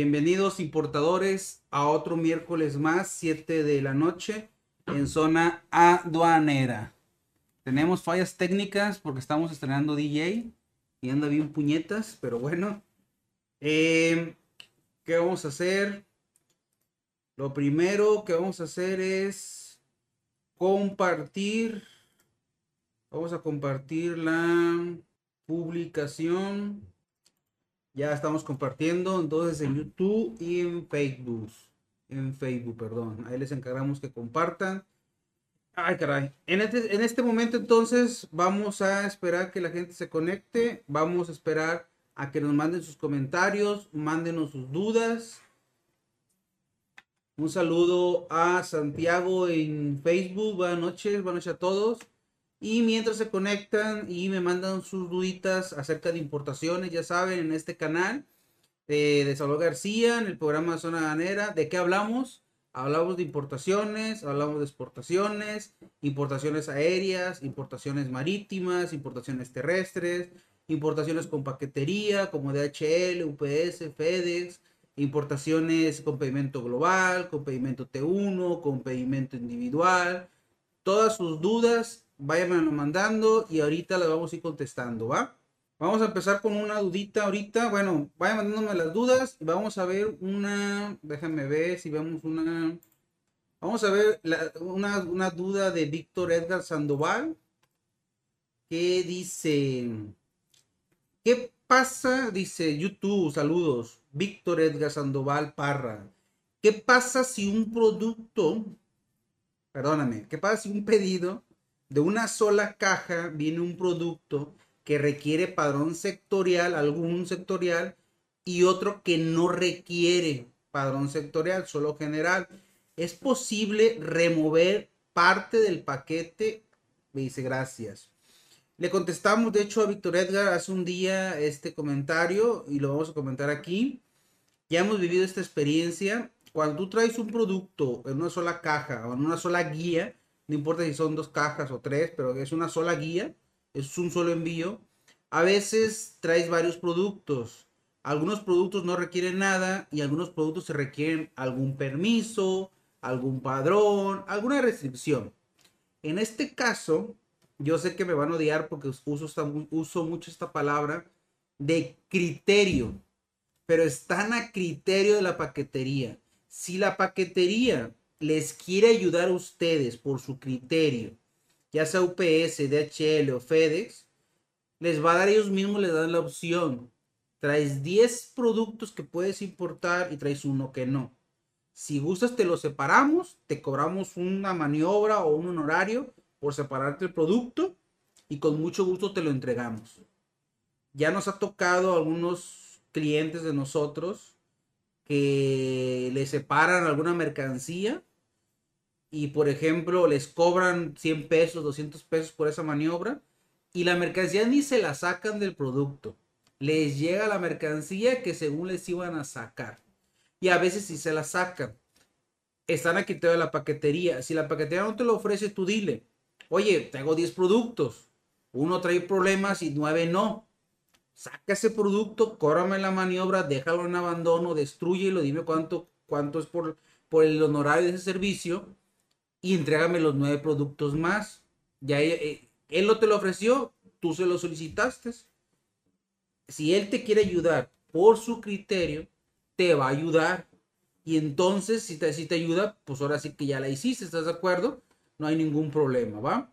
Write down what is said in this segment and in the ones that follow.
Bienvenidos importadores a otro miércoles más, 7 de la noche, en zona aduanera. Tenemos fallas técnicas porque estamos estrenando DJ y anda bien puñetas, pero bueno. Eh, ¿Qué vamos a hacer? Lo primero que vamos a hacer es compartir. Vamos a compartir la publicación. Ya estamos compartiendo entonces en YouTube y en Facebook. En Facebook, perdón. Ahí les encargamos que compartan. Ay, caray. En este, en este momento entonces vamos a esperar que la gente se conecte. Vamos a esperar a que nos manden sus comentarios, mándenos sus dudas. Un saludo a Santiago en Facebook. Buenas noches, buenas noches a todos. Y mientras se conectan y me mandan sus duditas acerca de importaciones, ya saben, en este canal de Salvador García, en el programa Zona Ganera, ¿de qué hablamos? Hablamos de importaciones, hablamos de exportaciones, importaciones aéreas, importaciones marítimas, importaciones terrestres, importaciones con paquetería como DHL, UPS, FedEx, importaciones con pedimento global, con pedimento T1, con pedimento individual. Todas sus dudas vayan mandando y ahorita las vamos a ir contestando, ¿va? Vamos a empezar con una dudita ahorita. Bueno, vayan mandándome las dudas y vamos a ver una. Déjame ver si vemos una. Vamos a ver una, una duda de Víctor Edgar Sandoval. Que dice. ¿Qué pasa? Dice YouTube, saludos. Víctor Edgar Sandoval Parra. ¿Qué pasa si un producto. Perdóname. ¿Qué pasa si un pedido de una sola caja viene un producto que requiere padrón sectorial, algún sectorial, y otro que no requiere padrón sectorial, solo general. ¿Es posible remover parte del paquete? Me dice gracias. Le contestamos, de hecho, a Víctor Edgar hace un día este comentario y lo vamos a comentar aquí. Ya hemos vivido esta experiencia. Cuando tú traes un producto en una sola caja o en una sola guía, no importa si son dos cajas o tres, pero es una sola guía, es un solo envío. A veces traes varios productos. Algunos productos no requieren nada y algunos productos se requieren algún permiso, algún padrón, alguna restricción. En este caso, yo sé que me van a odiar porque uso, uso mucho esta palabra de criterio, pero están a criterio de la paquetería. Si la paquetería les quiere ayudar a ustedes por su criterio, ya sea UPS, DHL o FedEx, les va a dar ellos mismos, les dan la opción. Traes 10 productos que puedes importar y traes uno que no. Si gustas, te lo separamos, te cobramos una maniobra o un honorario por separarte el producto y con mucho gusto te lo entregamos. Ya nos ha tocado algunos clientes de nosotros que le separan alguna mercancía y por ejemplo les cobran 100 pesos, 200 pesos por esa maniobra y la mercancía ni se la sacan del producto. Les llega la mercancía que según les iban a sacar. Y a veces si se la sacan. Están aquí toda la paquetería. Si la paquetería no te lo ofrece, tú dile. Oye, tengo 10 productos. Uno trae problemas y nueve no. Saca ese producto, cóbrame la maniobra, déjalo en abandono, destruyelo, dime cuánto, cuánto es por, por el honorario de ese servicio y entrégame los nueve productos más. Ya eh, él no te lo ofreció, tú se lo solicitaste. Si él te quiere ayudar por su criterio, te va a ayudar. Y entonces, si te, si te ayuda, pues ahora sí que ya la hiciste, ¿estás de acuerdo? No hay ningún problema, ¿va?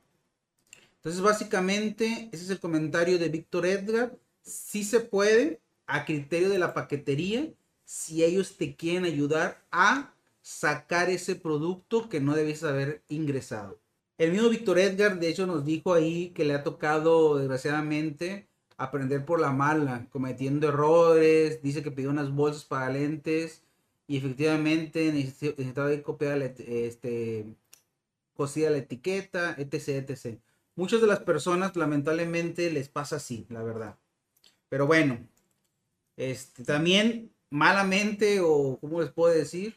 Entonces, básicamente, ese es el comentario de Víctor Edgar. Si se puede, a criterio de la paquetería, si ellos te quieren ayudar a sacar ese producto que no debes haber ingresado. El mismo Víctor Edgar, de hecho, nos dijo ahí que le ha tocado, desgraciadamente, aprender por la mala, cometiendo errores. Dice que pidió unas bolsas para lentes y efectivamente necesitaba copiar este, cosida la etiqueta, etc, etc. Muchas de las personas, lamentablemente, les pasa así, la verdad. Pero bueno, este, también malamente, o como les puedo decir,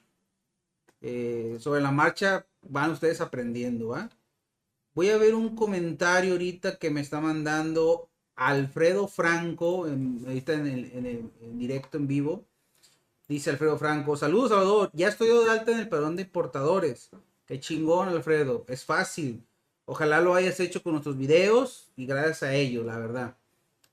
eh, sobre la marcha van ustedes aprendiendo, ¿va? Voy a ver un comentario ahorita que me está mandando Alfredo Franco, en, ahorita en el, directo en vivo. Dice Alfredo Franco. Saludos, Salvador. Ya estoy de alta en el padrón de importadores. Qué chingón, Alfredo. Es fácil. Ojalá lo hayas hecho con nuestros videos y gracias a ello, la verdad.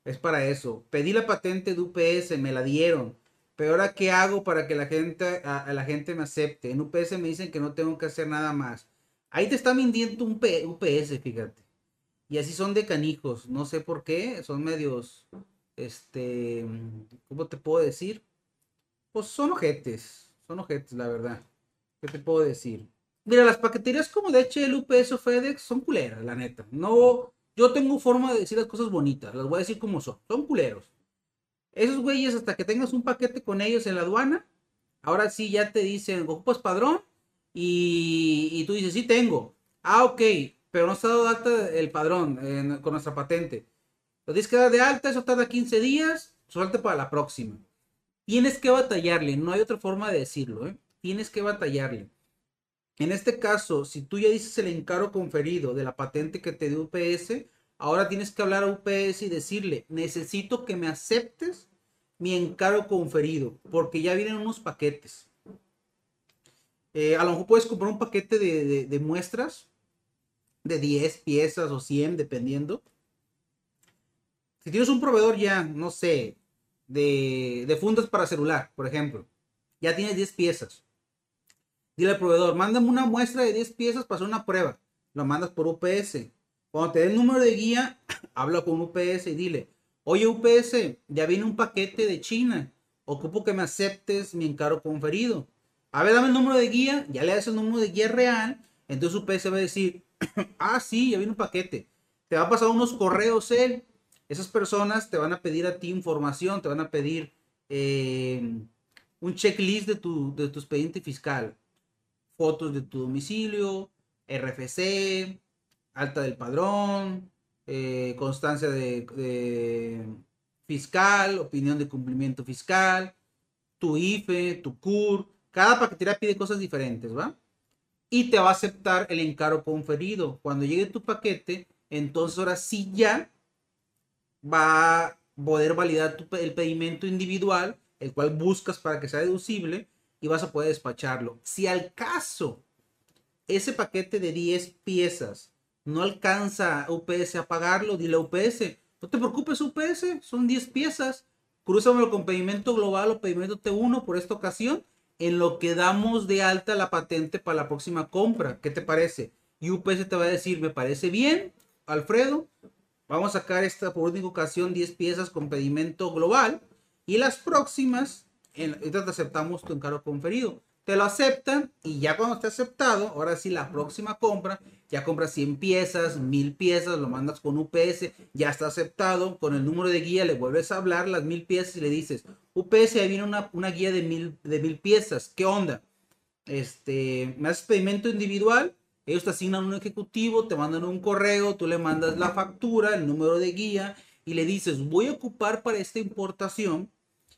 Es para eso. Pedí la patente de UPS, me la dieron. Pero ahora, ¿qué hago para que la gente, a, la gente me acepte? En UPS me dicen que no tengo que hacer nada más. Ahí te está mintiendo un UPS, fíjate. Y así son de canijos. No sé por qué. Son medios. Este. ¿Cómo te puedo decir? Pues son ojetes. Son ojetes, la verdad. ¿Qué te puedo decir? Mira, las paqueterías como de HL, UPS o FedEx son culeras, la neta. No. Yo tengo forma de decir las cosas bonitas. Las voy a decir como son. Son culeros. Esos güeyes, hasta que tengas un paquete con ellos en la aduana, ahora sí ya te dicen, ocupas padrón, y, tú dices, sí tengo. Ah, ok, pero no está dado alta el padrón con nuestra patente. Lo tienes que dar de alta, eso tarda 15 días, suelte para la próxima. Tienes que batallarle, no hay otra forma de decirlo, ¿eh? Tienes que batallarle. En este caso, si tú ya dices el encargo conferido de la patente que te dio UPS, Ahora tienes que hablar a UPS y decirle, necesito que me aceptes mi encargo conferido, porque ya vienen unos paquetes. Eh, a lo mejor puedes comprar un paquete de, muestras de 10 piezas o 100, dependiendo. Si tienes un proveedor ya, no sé, de, de fundas para celular, por ejemplo, ya tienes 10 piezas. Dile al proveedor, mándame una muestra de 10 piezas para hacer una prueba. Lo mandas por UPS. Cuando te dé el número de guía, habla con UPS y dile, oye UPS, ya viene un paquete de China, ocupo que me aceptes mi encargo conferido. A ver, dame el número de guía, ya le das el número de guía real, entonces UPS va a decir, ah, sí, ya viene un paquete. Te va a pasar unos correos él. Esas personas te van a pedir a ti información, te van a pedir eh, un checklist de tu, de tu expediente fiscal. Fotos de tu domicilio, RFC, alta del padrón, eh, constancia de, fiscal, opinión de cumplimiento fiscal, tu IFE, tu CUR. Cada paquetería pide cosas diferentes, ¿va? Y te va a aceptar el encargo conferido. Cuando llegue tu paquete, entonces ahora sí ya va a poder validar el pedimento individual, el cual buscas para que sea deducible, y vas a poder despacharlo. Si al caso ese paquete de 10 piezas no alcanza UPS a pagarlo, dile a UPS, no te preocupes UPS, son 10 piezas, cruzamelo con pedimento global o pedimento T1 por esta ocasión, en lo que damos de alta la patente para la próxima compra. ¿Qué te parece? Y UPS te va a decir, me parece bien, Alfredo, vamos a sacar esta por única ocasión 10 piezas con pedimento global y las próximas, en, aceptamos tu encargo conferido te lo aceptan y ya cuando esté aceptado, ahora sí la próxima compra, ya compras 100 piezas, 1000 piezas, lo mandas con UPS, ya está aceptado, con el número de guía le vuelves a hablar las 1000 piezas y le dices, UPS, ahí viene una, guía de 1000 de mil piezas, ¿qué onda? Este, me haces pedimento individual, ellos te asignan un ejecutivo, te mandan un correo, tú le mandas la factura, el número de guía y le dices, voy a ocupar para esta importación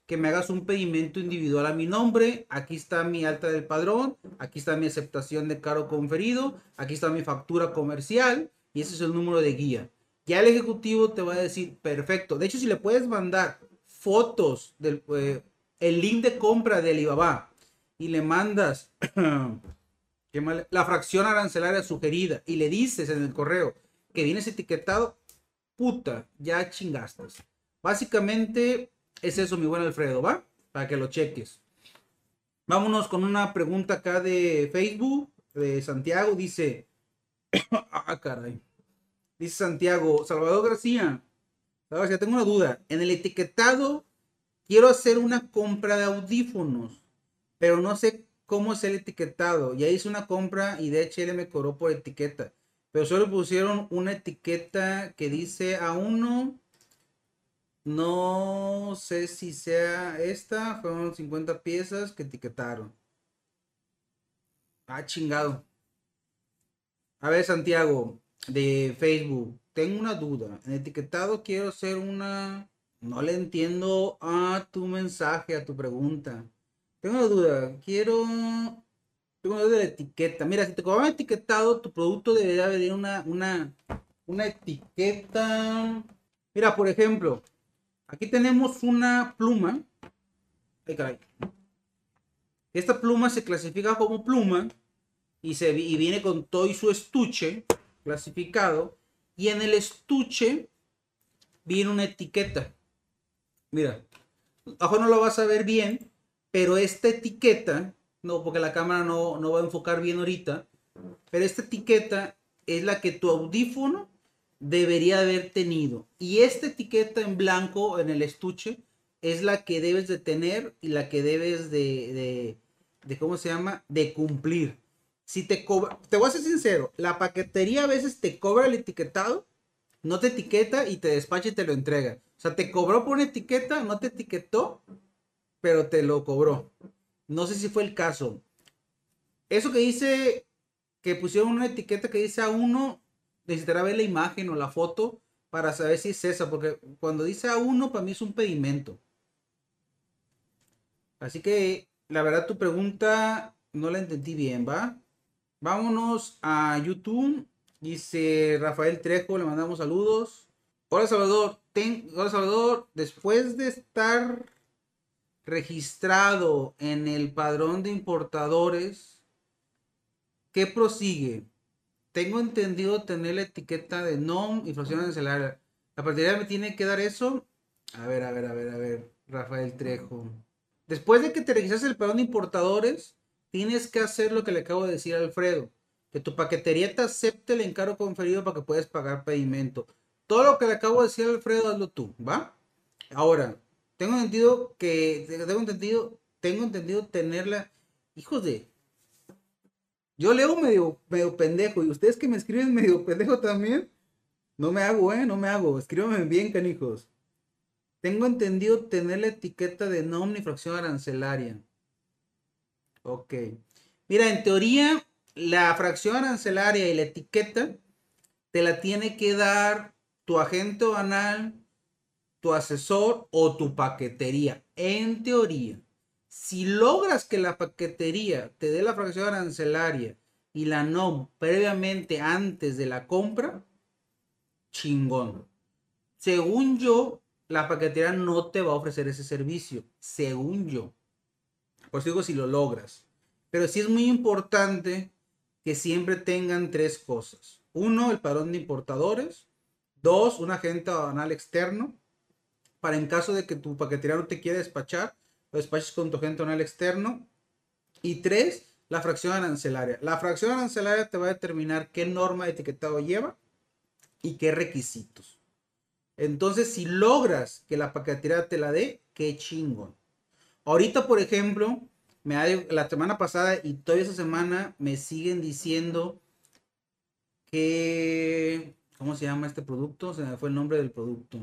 que me hagas un pedimento individual a mi nombre. Aquí está mi alta del padrón. Aquí está mi aceptación de caro conferido. Aquí está mi factura comercial. Y ese es el número de guía. Ya el ejecutivo te va a decir, perfecto. De hecho, si le puedes mandar fotos del eh, el link de compra de Alibaba y le mandas la fracción arancelaria sugerida y le dices en el correo que vienes etiquetado, puta, ya chingaste. Básicamente, es eso, mi buen Alfredo, ¿va? Para que lo cheques. Vámonos con una pregunta acá de Facebook, de Santiago. Dice, ah, caray. Dice Santiago, Salvador García. Salvador tengo una duda. En el etiquetado, quiero hacer una compra de audífonos, pero no sé cómo es el etiquetado. Ya hice una compra y DHL me cobró por etiqueta. Pero solo pusieron una etiqueta que dice a uno no sé si sea esta. Fueron 50 piezas que etiquetaron. Ah, chingado. A ver, Santiago, de Facebook. Tengo una duda. En etiquetado quiero hacer una... No le entiendo a tu mensaje, a tu pregunta. Tengo una duda. Quiero... Tengo una duda de etiqueta. Mira, si te cobraban etiquetado, tu producto debería venir una, una, una etiqueta. Mira, por ejemplo, Aquí tenemos una pluma. Esta pluma se clasifica como pluma y viene con todo y su estuche clasificado. Y en el estuche viene una etiqueta. Mira, abajo no lo vas a ver bien, pero esta etiqueta, no, porque la cámara no, no va a enfocar bien ahorita, pero esta etiqueta es la que tu audífono debería haber tenido. Y esta etiqueta en blanco en el estuche es la que debes de tener y la que debes de, de, ¿cómo se llama? De cumplir. Si te cobra, te voy a ser sincero, la paquetería a veces te cobra el etiquetado, no te etiqueta y te despacha y te lo entrega. O sea, te cobró por una etiqueta, no te etiquetó, pero te lo cobró. No sé si fue el caso. Eso que dice que pusieron una etiqueta que dice A1, necesitará ver la imagen o la foto para saber si es esa, porque cuando dice A1 para mí es un pedimento. Así que la verdad tu pregunta no la entendí bien, ¿va? Vámonos a YouTube. Dice Rafael Trejo, le mandamos saludos. Hola Salvador, hola Salvador, después de estar registrado en el padrón de importadores, ¿qué prosigue? Tengo entendido tener la etiqueta de NOM y fracción arancelaria. ¿La partida me tiene que dar eso? A ver, a ver, a ver, a ver. Rafael Trejo. Después de que te registras el padrón de importadores, tienes que hacer lo que le acabo de decir a Alfredo. Que tu paquetería te acepte el encargo conferido para que puedas pagar pedimento. Todo lo que le acabo de decir a Alfredo, hazlo tú, ¿va? Ahora, tengo entendido que, tengo entendido, tengo entendido tenerla, hijos de, yo leo medio, medio pendejo y ustedes que me escriben medio pendejo también, no me hago, eh, no me hago, escríbanme bien, canijos. Tengo entendido tener la etiqueta de no fracción arancelaria. Ok. Mira, en teoría, la fracción arancelaria y la etiqueta te la tiene que dar tu agente banal, tu asesor o tu paquetería. En teoría, si logras que la paquetería te dé la fracción arancelaria y la NOM previamente antes de la compra, chingón. Según yo, la paquetería no te va a ofrecer ese servicio, según yo. Pues digo si lo logras. Pero sí es muy importante que siempre tengan tres cosas. Uno, el padrón de importadores. Dos, un agente aduanal externo. Para en caso de que tu paquetería no te quiera despachar, lo despaches con tu agente externo. Y tres, la fracción arancelaria. La fracción arancelaria te va a determinar qué norma de etiquetado lleva y qué requisitos. Entonces, si logras que la paquetería te la dé, qué chingón. Ahorita, por ejemplo, me la semana pasada y toda esa semana me siguen diciendo que. ¿Cómo se llama este producto? Se me fue el nombre del producto.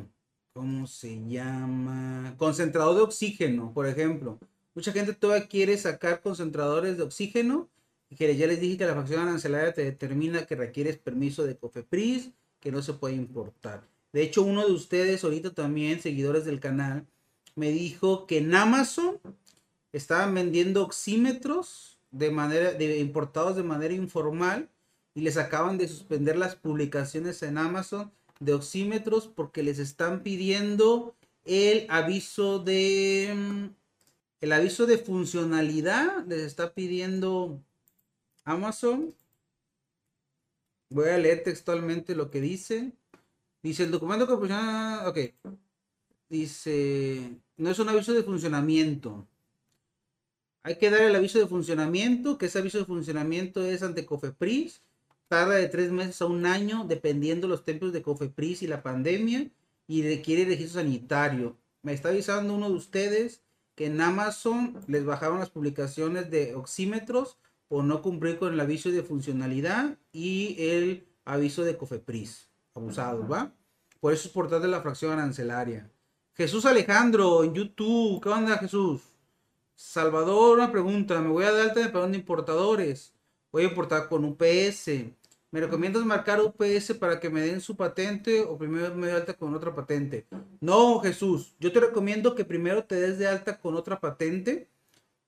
¿Cómo se llama? Concentrador de oxígeno, por ejemplo. Mucha gente todavía quiere sacar concentradores de oxígeno. Que ya les dije que la facción arancelaria te determina que requieres permiso de COFEPRIS, que no se puede importar. De hecho, uno de ustedes ahorita también, seguidores del canal, me dijo que en Amazon estaban vendiendo oxímetros de manera importados de manera informal y les acaban de suspender las publicaciones en Amazon de oxímetros porque les están pidiendo el aviso de el aviso de funcionalidad les está pidiendo Amazon. Voy a leer textualmente lo que dice. Dice el documento que funciona. Ok. Dice. No es un aviso de funcionamiento. Hay que dar el aviso de funcionamiento, que ese aviso de funcionamiento es ante Cofepris. Tarda de tres meses a un año, dependiendo los tiempos de Cofepris y la pandemia. Y requiere registro sanitario. Me está avisando uno de ustedes que en Amazon les bajaron las publicaciones de oxímetros por no cumplir con el aviso de funcionalidad y el aviso de Cofepris abusados, ¿va? Por eso es portal de la fracción arancelaria. Jesús Alejandro en YouTube, ¿qué onda Jesús? Salvador, una pregunta, me voy a dar alta de perdón de importadores. Voy a importar con UPS. ¿Me recomiendas marcar UPS para que me den su patente o primero me doy alta con otra patente? No, Jesús, yo te recomiendo que primero te des de alta con otra patente.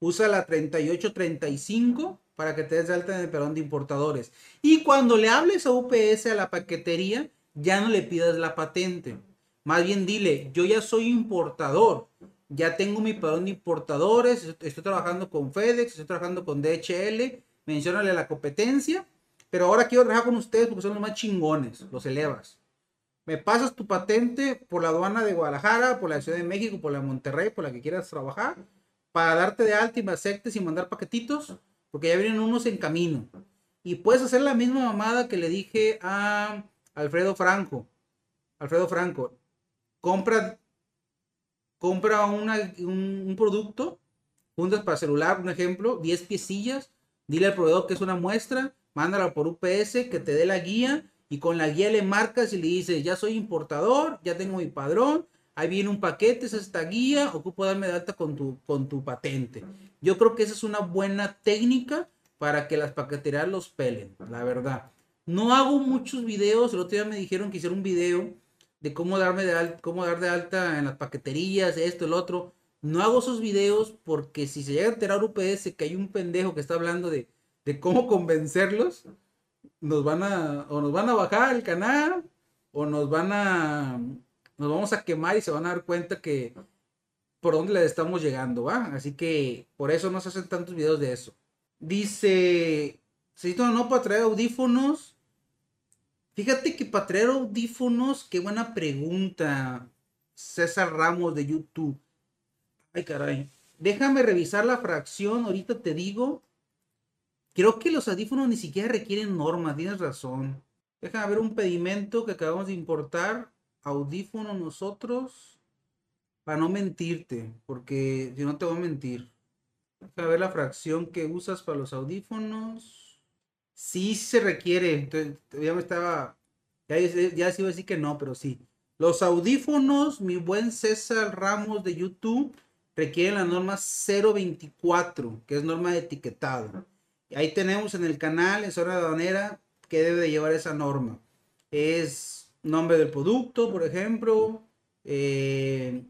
Usa la 3835 para que te des de alta en el perdón de importadores. Y cuando le hables a UPS, a la paquetería, ya no le pidas la patente. Más bien dile, yo ya soy importador ya tengo mi padrón de importadores, estoy trabajando con FedEx, estoy trabajando con DHL, menciónale la competencia, pero ahora quiero trabajar con ustedes porque son los más chingones, los elevas. Me pasas tu patente por la aduana de Guadalajara, por la Ciudad de México, por la de Monterrey, por la que quieras trabajar, para darte de alta y me aceptes y mandar paquetitos, porque ya vienen unos en camino. Y puedes hacer la misma mamada que le dije a Alfredo Franco. Alfredo Franco, compra compra un, producto, juntas para celular, un ejemplo, 10 piecillas, dile al proveedor que es una muestra, mándala por UPS, que te dé la guía y con la guía le marcas y le dices, ya soy importador, ya tengo mi padrón, ahí viene un paquete, es esta guía, ocupo darme de alta con tu, con tu patente. Yo creo que esa es una buena técnica para que las paqueterías los pelen, la verdad. No hago muchos videos, el otro día me dijeron que hiciera un video de cómo darme de alta, cómo dar de alta en las paqueterías, esto, el otro. No hago esos videos porque si se llega a enterar UPS que hay un pendejo que está hablando de, de cómo convencerlos, nos van a, o nos van a bajar el canal, o nos van a, nos vamos a quemar y se van a dar cuenta que por dónde les estamos llegando, ¿va? Así que por eso no se hacen tantos videos de eso. Dice, si no para traer audífonos Fíjate que para traer audífonos, qué buena pregunta. César Ramos de YouTube. Ay, caray. Déjame revisar la fracción, ahorita te digo. Creo que los audífonos ni siquiera requieren normas, tienes razón. Déjame ver un pedimento que acabamos de importar. Audífono nosotros. Para no mentirte, porque si no te voy a mentir. Déjame ver la fracción que usas para los audífonos sí se requiere. Entonces, ya me estaba. Ya, ya iba a decir que no, pero sí. Los audífonos, mi buen César Ramos de YouTube, requieren la norma 024, que es norma de etiquetado. Ahí tenemos en el canal, en zona aduanera, que debe de llevar esa norma. Es nombre del producto, por ejemplo, eh,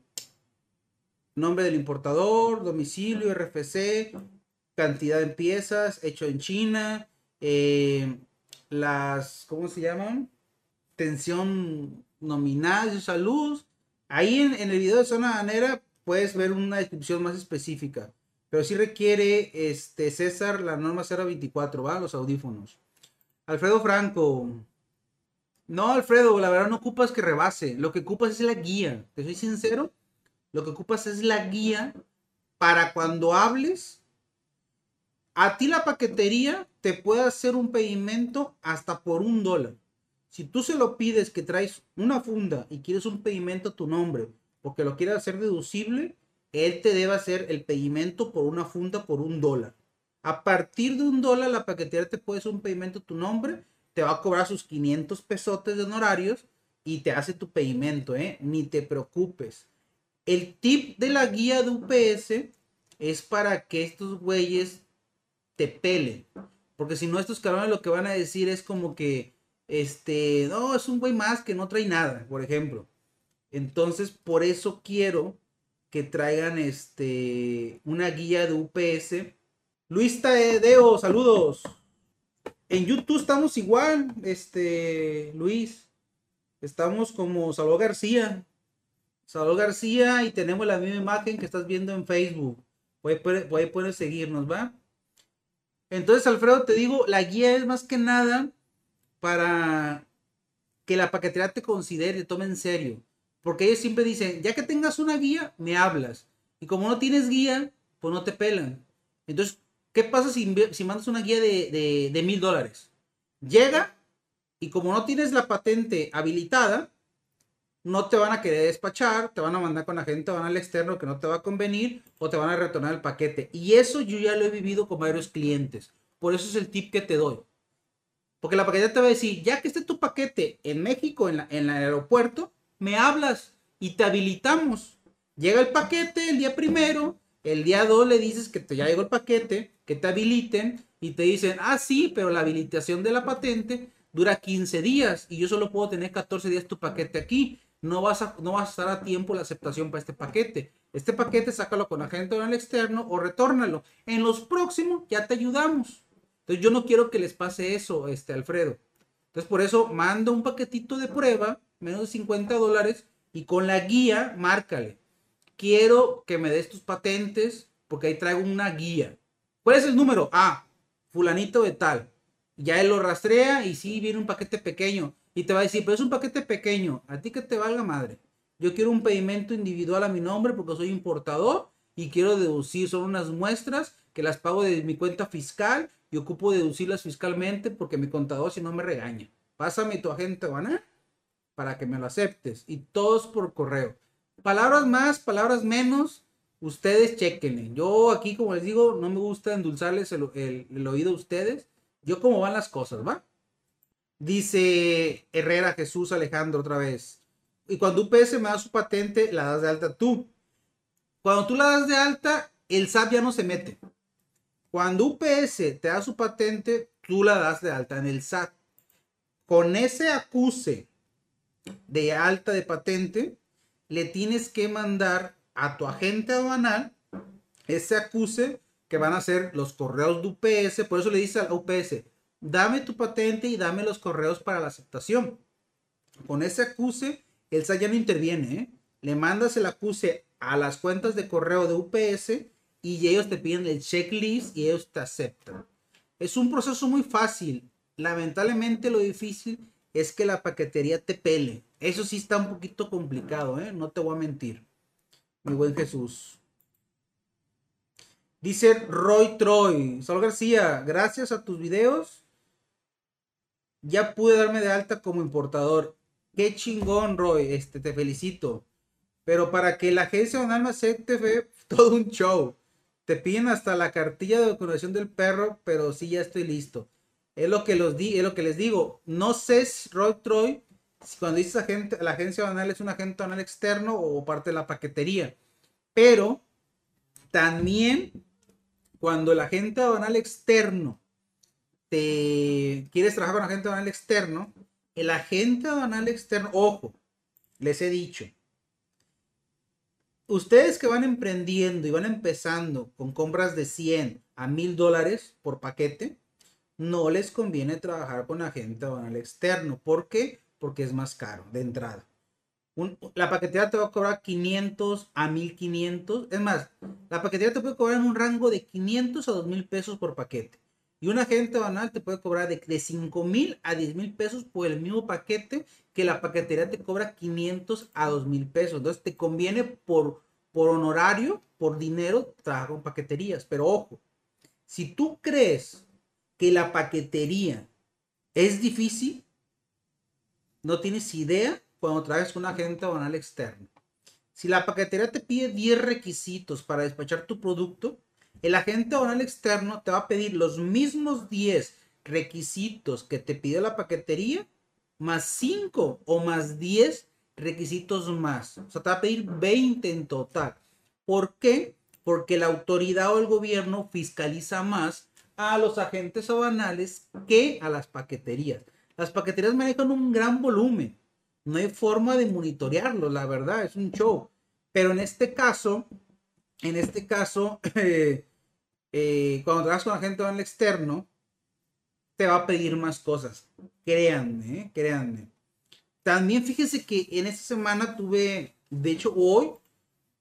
nombre del importador, domicilio, RFC, cantidad de piezas, hecho en China, eh, las, ¿cómo se llaman? Tensión nominal de salud. Ahí en, el video de zona ganera puedes ver una descripción más específica. Pero sí requiere este César la norma 024, ¿va? Los audífonos. Alfredo Franco. No, Alfredo, la verdad no ocupas que rebase. Lo que ocupas es la guía. Te soy sincero. Lo que ocupas es la guía para cuando hables a ti la paquetería te puede hacer un pedimento hasta por un dólar. Si tú se lo pides que traes una funda y quieres un pedimento a tu nombre porque lo quieres hacer deducible, él te debe hacer el pedimento por una funda por un dólar. A partir de un dólar, la paquetería te puede hacer un pedimento tu nombre, te va a cobrar sus 500 pesotes de honorarios y te hace tu pedimento, ¿eh? Ni te preocupes. El tip de la guía de UPS es para que estos güeyes te pelen. Porque si no, estos cabrones lo que van a decir es como que, este, no, es un güey más que no trae nada, por ejemplo. Entonces, por eso quiero que traigan este, una guía de UPS. Luis Taedeo, saludos. En YouTube estamos igual, este, Luis. Estamos como Salvador García. Salvador García y tenemos la misma imagen que estás viendo en Facebook. Puedes, puedes seguirnos, ¿va? Entonces, Alfredo, te digo, la guía es más que nada para que la paquetería te considere, te tome en serio. Porque ellos siempre dicen, ya que tengas una guía, me hablas. Y como no tienes guía, pues no te pelan. Entonces, ¿qué pasa si, si mandas una guía de mil dólares? Llega y como no tienes la patente habilitada, no te van a querer despachar, te van a mandar con la gente, van al externo que no te va a convenir o te van a retornar el paquete. Y eso yo ya lo he vivido con varios clientes. Por eso es el tip que te doy. Porque la paquetera te va a decir, ya que esté tu paquete en México, en, en el aeropuerto, me hablas y te habilitamos. Llega el paquete el día primero, el día dos le dices que te, ya llegó el paquete, que te habiliten y te dicen, ah, sí, pero la habilitación de la patente dura 15 días y yo solo puedo tener 14 días tu paquete aquí no vas a, no vas a estar a tiempo la aceptación para este paquete. Este paquete sácalo con agente en el externo o retórnalo. En los próximos ya te ayudamos. Entonces yo no quiero que les pase eso, este Alfredo. Entonces por eso manda un paquetito de prueba, menos de 50 dólares, y con la guía, márcale. quiero que me des tus patentes porque ahí traigo una guía. ¿Cuál es el número? Ah, fulanito de tal. Ya él lo rastrea y sí viene un paquete pequeño. Y te va a decir, pero es un paquete pequeño. A ti que te valga madre. Yo quiero un pedimento individual a mi nombre porque soy importador y quiero deducir. Son unas muestras que las pago de mi cuenta fiscal y ocupo deducirlas fiscalmente porque mi contador si no me regaña. Pásame tu agente banal para que me lo aceptes. Y todos por correo. Palabras más, palabras menos, ustedes chequenle. Yo aquí, como les digo, no me gusta endulzarles el, oído a ustedes. Yo como van las cosas, ¿va? Dice Herrera Jesús Alejandro otra vez. Y cuando UPS me da su patente, la das de alta tú. Cuando tú la das de alta, el SAP ya no se mete. Cuando UPS te da su patente, tú la das de alta en el SAT. Con ese acuse de alta de patente, le tienes que mandar a tu agente aduanal ese acuse que van a ser los correos de UPS. Por eso le dice a UPS, dame tu patente y dame los correos para la aceptación. Con ese acuse, el SAT ya no interviene. ¿eh? Le mandas el acuse a las cuentas de correo de UPS y ellos te piden el checklist y ellos te aceptan. Es un proceso muy fácil. Lamentablemente lo difícil es que la paquetería te pele. Eso sí está un poquito complicado, ¿eh? No te voy a mentir. Mi buen Jesús. Dice Roy Troy. Sol García, gracias a tus videos. Ya pude darme de alta como importador. Qué chingón, Roy. Este, te felicito. Pero para que la agencia donal me acepte fue todo un show. Te piden hasta la cartilla de vacunación del perro, pero sí ya estoy listo. Es lo que, los di, es lo que les digo. No sé, Roy Troy, cuando dices agente, la agencia banal es un agente banal externo o parte de la paquetería. Pero también cuando el agente banal externo te quieres trabajar con agente banal externo, el agente banal externo, ojo, les he dicho, ustedes que van emprendiendo y van empezando con compras de 100 a 1000 dólares por paquete, no les conviene trabajar con agente banal externo. ¿Por qué? Porque es más caro de entrada. la paquetería te va a cobrar 500 a 1500. Es más, la paquetería te puede cobrar en un rango de 500 a 2000 pesos por paquete. Y un agente banal te puede cobrar de, de 5 mil a 10 mil pesos por el mismo paquete que la paquetería te cobra 500 a 2 mil pesos. Entonces te conviene por, por honorario, por dinero, trabajar con paqueterías. Pero ojo, si tú crees que la paquetería es difícil, no tienes idea cuando traes un agente banal externo. Si la paquetería te pide 10 requisitos para despachar tu producto, el agente banal externo te va a pedir los mismos 10 requisitos que te pidió la paquetería, más 5 o más 10 requisitos más. O sea, te va a pedir 20 en total. ¿Por qué? Porque la autoridad o el gobierno fiscaliza más a los agentes aduanales que a las paqueterías. Las paqueterías manejan un gran volumen. No hay forma de monitorearlo, la verdad, es un show. Pero en este caso, en este caso, eh, eh, cuando trabajas con agente aduanal externo, te va a pedir más cosas. Créanme, eh, créanme. También fíjense que en esta semana tuve, de hecho hoy,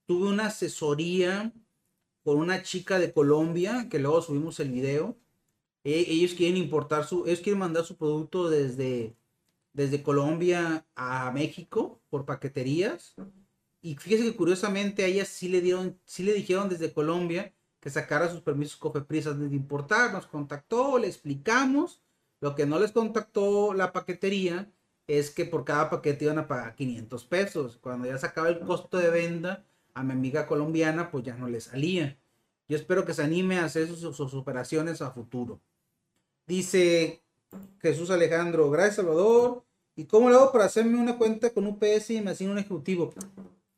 tuve una asesoría con una chica de Colombia, que luego subimos el video. E, ellos quieren importar su, ellos quieren mandar su producto desde, desde Colombia a México por paqueterías. Y fíjese que curiosamente a ellas sí le dieron, sí le dijeron desde Colombia que sacara sus permisos cofeprisas de importar. Nos contactó, le explicamos. Lo que no les contactó la paquetería es que por cada paquete iban a pagar 500 pesos. Cuando ya sacaba el costo de venta, a mi amiga colombiana, pues ya no le salía. Yo espero que se anime a hacer sus, operaciones a futuro. Dice Jesús Alejandro, gracias Salvador. ¿Y cómo lo hago para hacerme una cuenta con UPS y me asigno un ejecutivo?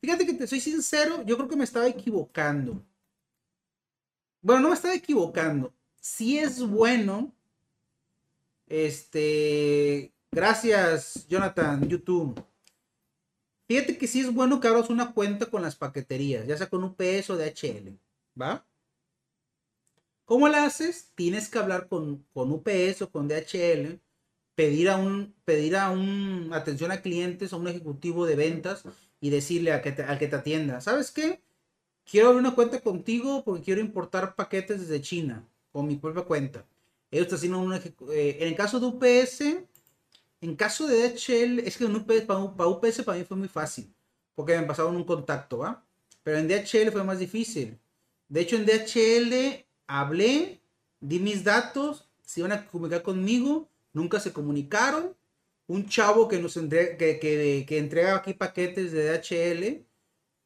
Fíjate que te soy sincero, yo creo que me estaba equivocando. Bueno, no me estaba equivocando. Si es bueno, este, gracias Jonathan, YouTube. Fíjate que sí es bueno que abras una cuenta con las paqueterías, ya sea con UPS o DHL, ¿va? ¿Cómo la haces? Tienes que hablar con, con UPS o con DHL, pedir a un, pedir a un atención a clientes, a un ejecutivo de ventas y decirle al que te atienda, ¿sabes qué? quiero abrir una cuenta contigo porque quiero importar paquetes desde China con mi propia cuenta. Ellos están haciendo una, eh, en el caso de UPS, en caso de DHL, es que UPS, para, UPS para mí fue muy fácil, porque me pasaron un contacto, ¿va? Pero en DHL fue más difícil. De hecho, en DHL hablé, di mis datos, se iban a comunicar conmigo, nunca se comunicaron. Un chavo que nos entrega, que, que, que entrega aquí paquetes de DHL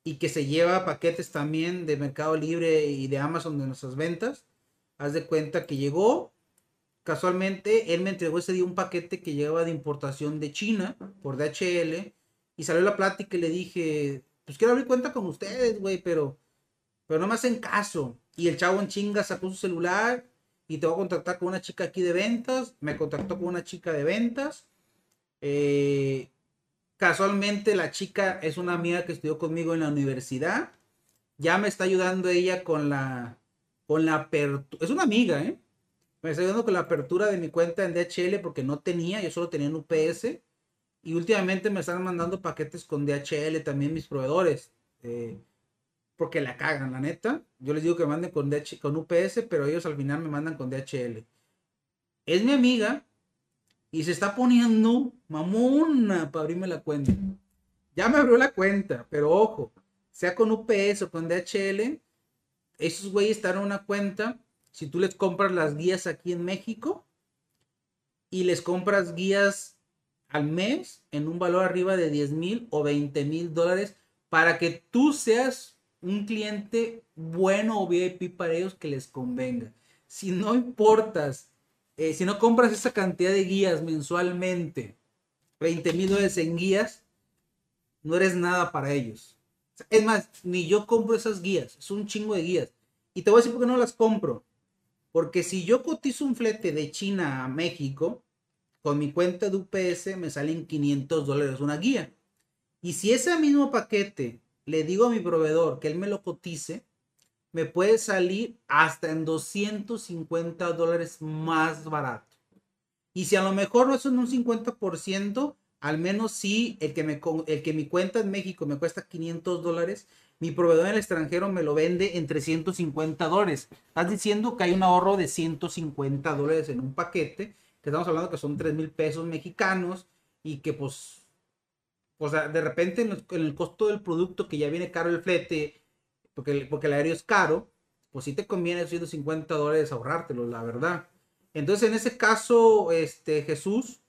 y que se lleva paquetes también de Mercado Libre y de Amazon de nuestras ventas. Haz de cuenta que llegó, casualmente, él me entregó ese día un paquete que llegaba de importación de China por DHL y salió la plática y le dije, pues quiero abrir cuenta con ustedes, güey, pero, pero no me hacen caso. Y el chavo en chinga sacó su celular y te voy a contactar con una chica aquí de ventas. Me contactó con una chica de ventas. Eh, casualmente la chica es una amiga que estudió conmigo en la universidad. Ya me está ayudando ella con la, con la apertura. Es una amiga, ¿eh? Me está ayudando con la apertura de mi cuenta en DHL porque no tenía, yo solo tenía en UPS. Y últimamente me están mandando paquetes con DHL también mis proveedores. Eh, porque la cagan, la neta. Yo les digo que manden con, con UPS, pero ellos al final me mandan con DHL. Es mi amiga, y se está poniendo mamona para abrirme la cuenta. Ya me abrió la cuenta, pero ojo, sea con UPS o con DHL, esos güeyes están en una cuenta. Si tú les compras las guías aquí en México y les compras guías al mes en un valor arriba de 10 mil o 20 mil dólares para que tú seas un cliente bueno o VIP para ellos que les convenga. Si no importas eh, si no compras esa cantidad de guías mensualmente, 20 mil dólares en guías, no eres nada para ellos. Es más, ni yo compro esas guías, es un chingo de guías. Y te voy a decir por qué no las compro. Porque si yo cotizo un flete de China a México, con mi cuenta de UPS me salen 500 dólares una guía. Y si ese mismo paquete le digo a mi proveedor que él me lo cotice, me puede salir hasta en 250 dólares más barato. Y si a lo mejor no es en un 50%, al menos sí, el que, me, el que mi cuenta en México me cuesta 500 dólares, mi proveedor en el extranjero me lo vende en 350 dólares. Estás diciendo que hay un ahorro de 150 dólares en un paquete, que estamos hablando que son 3 mil pesos mexicanos y que pues, pues de repente en el costo del producto que ya viene caro el flete, porque, porque el aéreo es caro, pues sí te conviene 150 dólares ahorrártelo, la verdad. Entonces, en ese caso, este, Jesús,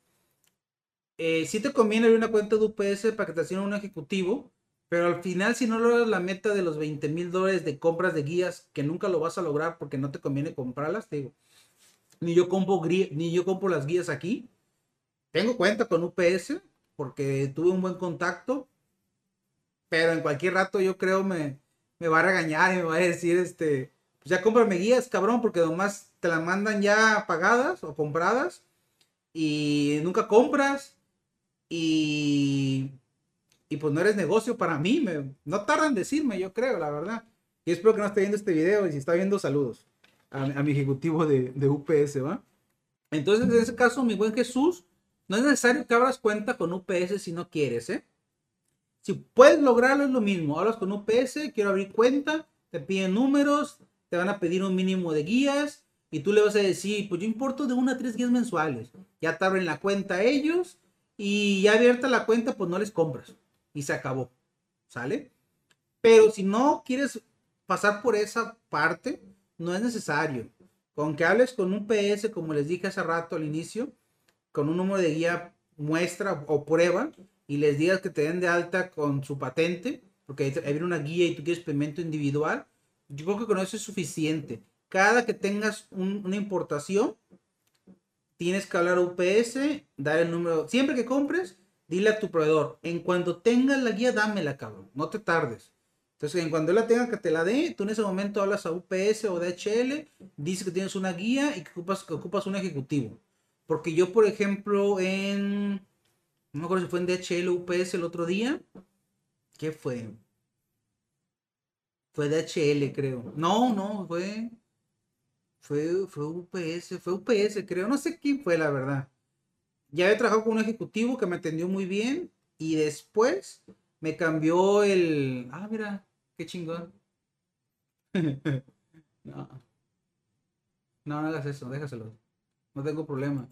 eh, sí te conviene abrir una cuenta de UPS para que te asignen un ejecutivo, pero al final, si no logras la meta de los 20 mil dólares de compras de guías, que nunca lo vas a lograr porque no te conviene comprarlas, te digo, ni yo compro, ni yo compro las guías aquí. Tengo cuenta con UPS porque tuve un buen contacto, pero en cualquier rato yo creo me, me va a regañar y me va a decir, este, pues ya cómprame guías, cabrón, porque nomás te las mandan ya pagadas o compradas y nunca compras y, y pues no eres negocio para mí, me, no tardan en decirme, yo creo, la verdad. Y espero que no esté viendo este video y si está viendo, saludos a, a mi ejecutivo de, de UPS, ¿va? Entonces, en ese caso, mi buen Jesús, no es necesario que abras cuenta con UPS si no quieres, ¿eh? Si puedes lograrlo es lo mismo. Hablas con UPS, quiero abrir cuenta, te piden números, te van a pedir un mínimo de guías y tú le vas a decir, pues yo importo de una a tres guías mensuales. Ya te abren la cuenta ellos y ya abierta la cuenta, pues no les compras. Y se acabó. ¿Sale? Pero si no quieres pasar por esa parte, no es necesario. Con que hables con un PS, como les dije hace rato al inicio, con un número de guía muestra o prueba, y les digas que te den de alta con su patente, porque ahí viene una guía y tú quieres experimento individual, yo creo que con eso es suficiente. Cada que tengas una importación, tienes que hablar a UPS, dar el número. Siempre que compres, dile a tu proveedor, en cuanto tengas la guía, dámela, cabrón, no te tardes. Entonces, en cuando él la tenga que te la dé, tú en ese momento hablas a UPS o DHL, dices que tienes una guía y que ocupas, que ocupas un ejecutivo. Porque yo, por ejemplo, en no me acuerdo si fue en DHL o UPS el otro día. ¿Qué fue? Fue DHL, creo. No, no, fue. Fue, fue UPS, fue UPS, creo. No sé quién fue, la verdad. Ya he trabajado con un ejecutivo que me atendió muy bien. Y después me cambió el. Ah, mira, qué chingón. no. No, no hagas eso, déjaselo. No tengo problema.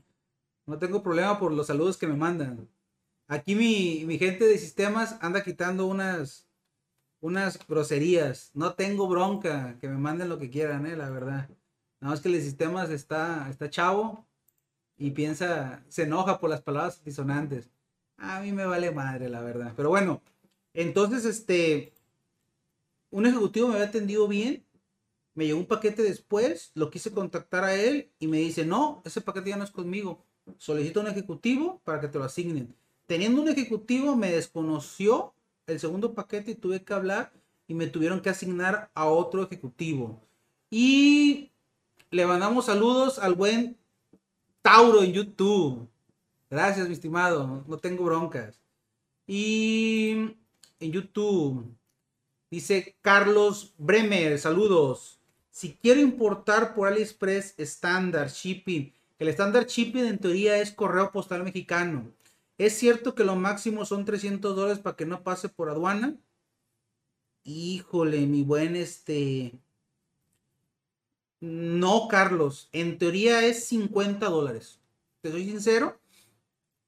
No tengo problema por los saludos que me mandan. Aquí mi, mi gente de sistemas anda quitando unas, unas groserías. No tengo bronca, que me manden lo que quieran, eh, la verdad. Nada más que el de sistemas está, está chavo y piensa, se enoja por las palabras disonantes. A mí me vale madre, la verdad. Pero bueno, entonces, este, un ejecutivo me había atendido bien. Me llegó un paquete después, lo quise contactar a él y me dice, no, ese paquete ya no es conmigo. Solicito un ejecutivo para que te lo asignen. Teniendo un ejecutivo, me desconoció el segundo paquete y tuve que hablar y me tuvieron que asignar a otro ejecutivo. Y le mandamos saludos al buen Tauro en YouTube. Gracias, mi estimado. No tengo broncas. Y en YouTube dice Carlos Bremer, saludos. Si quiero importar por AliExpress estándar shipping, el estándar shipping en teoría es correo postal mexicano. ¿Es cierto que lo máximo son 300 dólares para que no pase por aduana? Híjole, mi buen este... No, Carlos. En teoría es 50 dólares. Te soy sincero.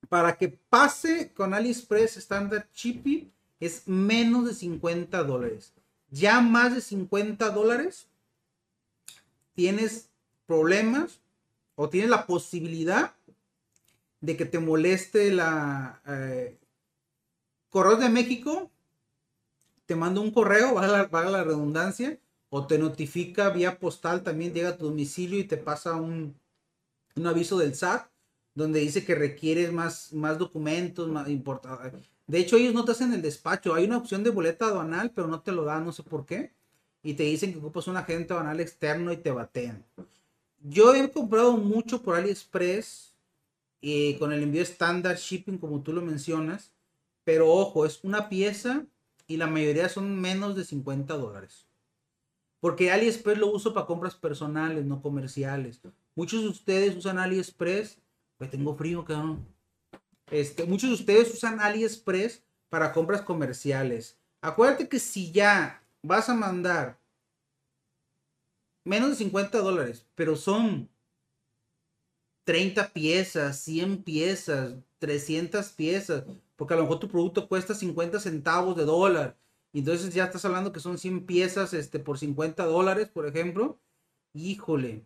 Para que pase con AliExpress Standard Shipping es menos de 50 dólares. Ya más de 50 dólares tienes problemas o tienes la posibilidad de que te moleste la... Eh, de México te manda un correo, valga la, la, redundancia, o te notifica vía postal, también llega a tu domicilio y te pasa un, un aviso del SAT donde dice que requieres más, más documentos, más De hecho, ellos no te hacen el despacho. Hay una opción de boleta aduanal, pero no te lo dan, no sé por qué. Y te dicen que ocupas un agente aduanal externo y te batean. Yo he comprado mucho por AliExpress eh, con el envío estándar shipping como tú lo mencionas. Pero ojo, es una pieza y la mayoría son menos de 50 dólares. Porque AliExpress lo uso para compras personales, no comerciales. Muchos de ustedes usan AliExpress. Pues tengo frío, cabrón. Este, muchos de ustedes usan AliExpress para compras comerciales. Acuérdate que si ya vas a mandar menos de 50 dólares, pero son 30 piezas, 100 piezas, 300 piezas, porque a lo mejor tu producto cuesta 50 centavos de dólar. Y entonces ya estás hablando que son 100 piezas este, por 50 dólares, por ejemplo. Híjole.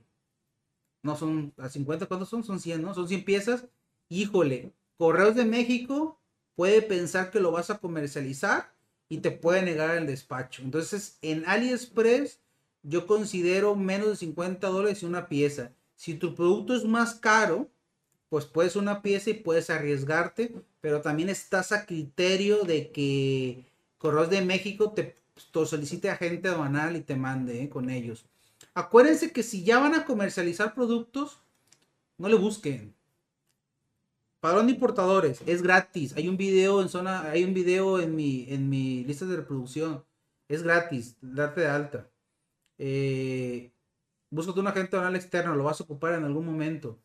No son a 50, ¿cuántos son? Son 100, ¿no? Son 100 piezas. Híjole. Correos de México puede pensar que lo vas a comercializar y te puede negar el despacho. Entonces, en AliExpress yo considero menos de 50 dólares una pieza. Si tu producto es más caro, pues puedes una pieza y puedes arriesgarte, pero también estás a criterio de que Correos de México te, solicite agente aduanal y te mande eh, con ellos. Acuérdense que si ya van a comercializar productos, no le busquen. Padrón de importadores, es gratis. Hay un video en zona, hay un video en mi, en mi lista de reproducción. Es gratis, date de alta. Eh, Búscate un agente aduanal externo, lo vas a ocupar en algún momento.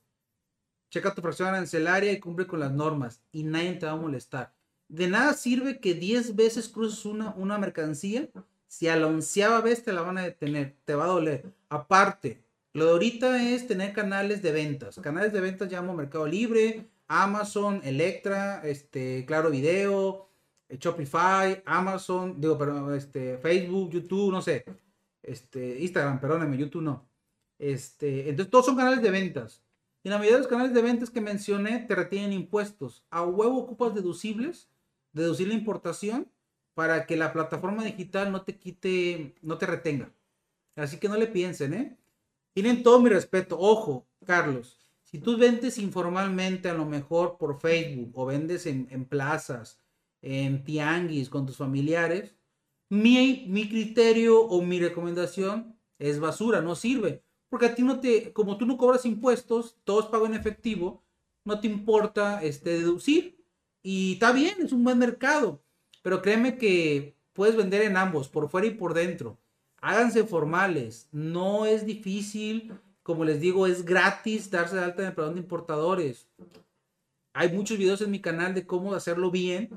Checa tu fracción arancelaria y cumple con las normas y nadie te va a molestar. De nada sirve que 10 veces cruces una, una mercancía si a la onceava vez te la van a detener, te va a doler. Aparte, lo de ahorita es tener canales de ventas. Canales de ventas llamo Mercado Libre, Amazon, Electra, este, Claro Video, eh, Shopify, Amazon, digo, perdón, este, Facebook, YouTube, no sé. Este, Instagram, perdóname, YouTube no. Este, entonces, todos son canales de ventas. Y la mayoría de los canales de ventas que mencioné te retienen impuestos. A huevo ocupas deducibles, deducir la importación para que la plataforma digital no te quite, no te retenga. Así que no le piensen, ¿eh? Tienen todo mi respeto. Ojo, Carlos, si tú vendes informalmente a lo mejor por Facebook o vendes en, plazas, en tianguis con tus familiares, mi, mi criterio o mi recomendación es basura, no sirve. Porque a ti no te, como tú no cobras impuestos, todo es pago en efectivo, no te importa este, deducir. Y está bien, es un buen mercado. Pero créeme que puedes vender en ambos, por fuera y por dentro. Háganse formales, no es difícil. Como les digo, es gratis darse de alta en el perdón de importadores. Hay muchos videos en mi canal de cómo hacerlo bien.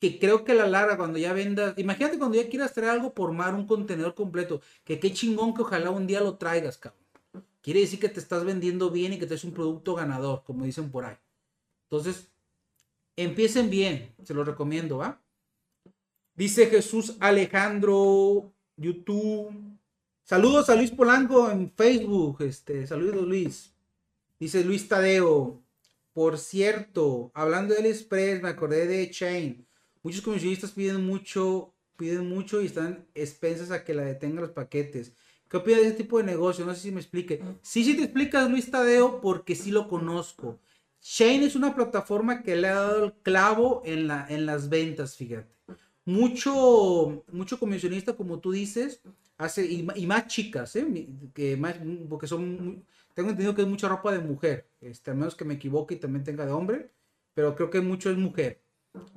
que creo que la larga, cuando ya vendas, imagínate cuando ya quieras traer algo por mar, un contenedor completo, que qué chingón que ojalá un día lo traigas, cabrón. Quiere decir que te estás vendiendo bien y que te es un producto ganador, como dicen por ahí. Entonces, empiecen bien, se los recomiendo, ¿va? Dice Jesús Alejandro, YouTube. Saludos a Luis Polanco en Facebook. Este, saludos Luis. Dice Luis Tadeo. Por cierto, hablando del Express, me acordé de Chain. Muchos comisionistas piden mucho, piden mucho y están expensas a que la detengan los paquetes. ¿Qué opinas de ese tipo de negocio? No sé si me explique. Sí, sí te explicas, Luis Tadeo, porque sí lo conozco. Shane es una plataforma que le ha dado el clavo en, la, en las ventas, fíjate. Mucho, mucho comisionista, como tú dices, hace, y, más chicas, ¿eh? que más, porque son, tengo entendido que es mucha ropa de mujer, este, al menos que me equivoque y también tenga de hombre, pero creo que mucho es mujer.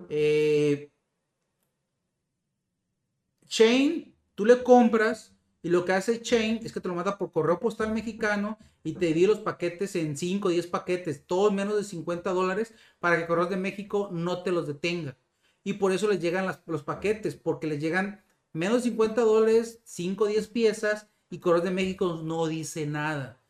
Eh, Chain, tú le compras y lo que hace Chain es que te lo manda por correo postal mexicano y te divide los paquetes en 5 o 10 paquetes, todos menos de 50 dólares, para que Correos de México no te los detenga. Y por eso les llegan los paquetes, porque les llegan menos de 50 dólares, 5 o 10 piezas, y Correos de México no dice nada.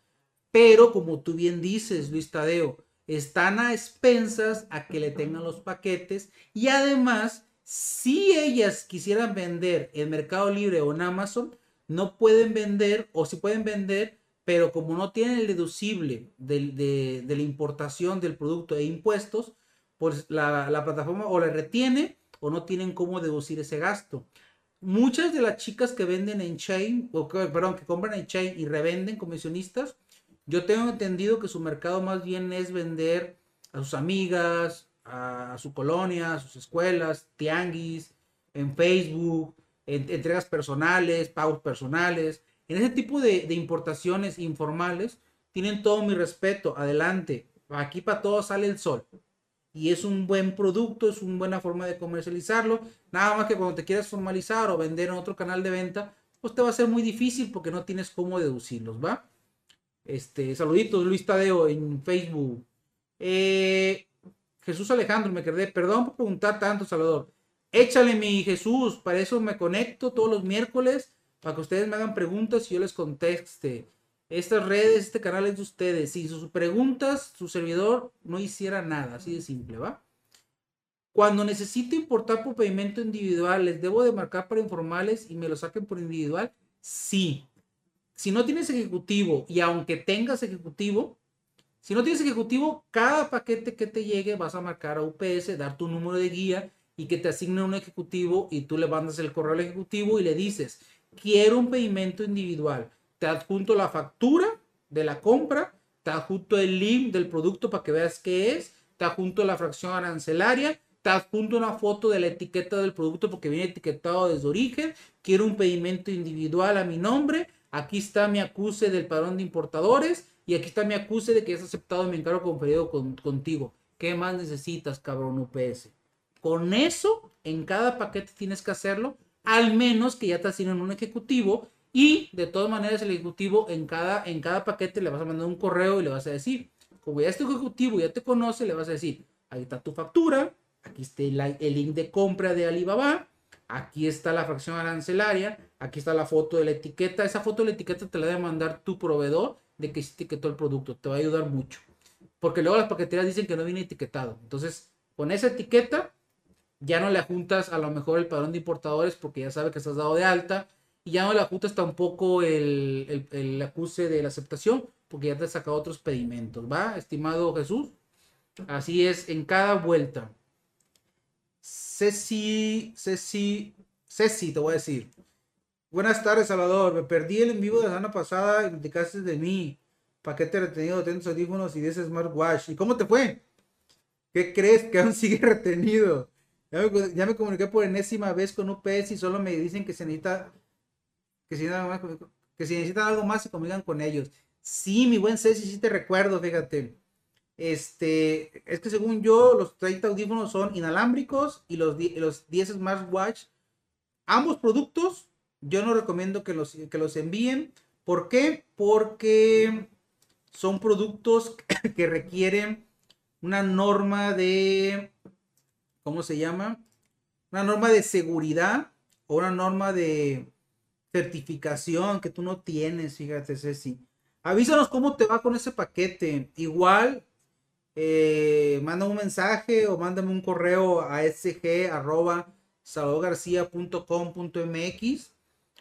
Pero como tú bien dices, Luis Tadeo, están a expensas a que le tengan los paquetes y además, si ellas quisieran vender en Mercado Libre o en Amazon, no pueden vender o si pueden vender, pero como no tienen el deducible de, la importación del producto e impuestos, pues la, la, plataforma o le retiene o no tienen cómo deducir ese gasto. Muchas de las chicas que venden en chain, o que, perdón, que compran en chain y revenden comisionistas, yo tengo entendido que su mercado más bien es vender a sus amigas, a, su colonia, a sus escuelas, tianguis, en Facebook, entregas personales, pagos personales. En ese tipo de, importaciones informales, tienen todo mi respeto. Adelante. Aquí para todos sale el sol. Y es un buen producto, es una buena forma de comercializarlo. Nada más que cuando te quieras formalizar o vender en otro canal de venta, pues te va a ser muy difícil porque no tienes cómo deducirlos, ¿va? Este, saluditos, Luis Tadeo en Facebook. Eh, Jesús Alejandro, me quedé. Perdón por preguntar tanto, Salvador. Échale mi Jesús, para eso me conecto todos los miércoles, para que ustedes me hagan preguntas y yo les conteste. Estas redes, este canal es de ustedes. Si sus preguntas, su servidor no hiciera nada, así de simple, ¿va? Cuando necesito importar por pedimento individual, ¿les debo de marcar para informales y me lo saquen por individual? Sí si no tienes ejecutivo y aunque tengas ejecutivo, si no tienes ejecutivo, cada paquete que te llegue vas a marcar a UPS, dar tu número de guía y que te asigne un ejecutivo y tú le mandas el correo al ejecutivo y le dices, quiero un pedimento individual. Te adjunto la factura de la compra, te adjunto el link del producto para que veas qué es, te adjunto la fracción arancelaria, te adjunto una foto de la etiqueta del producto porque viene etiquetado desde origen, quiero un pedimento individual a mi nombre, aquí está mi acuse del padrón de importadores y aquí está mi acuse de que has aceptado mi encargo conferido con, contigo. ¿Qué más necesitas, cabrón UPS? Con eso, en cada paquete tienes que hacerlo, al menos que ya te asignen un ejecutivo y de todas maneras el ejecutivo en cada, en cada paquete le vas a mandar un correo y le vas a decir, como ya este ejecutivo ya te conoce, le vas a decir, ahí está tu factura, aquí está el, el link de compra de Alibaba, aquí está la fracción arancelaria, aquí está la foto de la etiqueta. Esa foto de la etiqueta te la debe mandar tu proveedor de que se etiquetó el producto. Te va a ayudar mucho. Porque luego las paqueterías dicen que no viene etiquetado. Entonces, con esa etiqueta, ya no le juntas a lo mejor el padrón de importadores porque ya sabe que estás dado de alta. Y ya no le juntas tampoco el, el, acuse de la aceptación porque ya te has sacado otros pedimentos. ¿Va, estimado Jesús? Así es, en cada vuelta. Ceci, Ceci, Ceci, te voy a decir. Buenas tardes, Salvador. Me perdí el en vivo de la semana pasada y platicaste de mí. Paquete retenido, atentos audífonos y de ese smartwatch. ¿Y cómo te fue? ¿Qué crees que aún sigue retenido? Ya me, comuniqué por enésima vez con UPS y solo me dicen que se necesita que si, que si necesitan algo más se comunican con ellos. Sí, mi buen Ceci, sí te recuerdo, fíjate. Este, es que según yo, los 30 audífonos son inalámbricos y los, los 10 smartwatch, ambos productos, yo no recomiendo que los, que los envíen. ¿Por qué? Porque son productos que requieren una norma de, ¿cómo se llama? una norma de seguridad o una norma de certificación que tú no tienes, fíjate, Ceci. Avísanos cómo te va con ese paquete. Igual, eh, manda un mensaje o mándame un correo a sg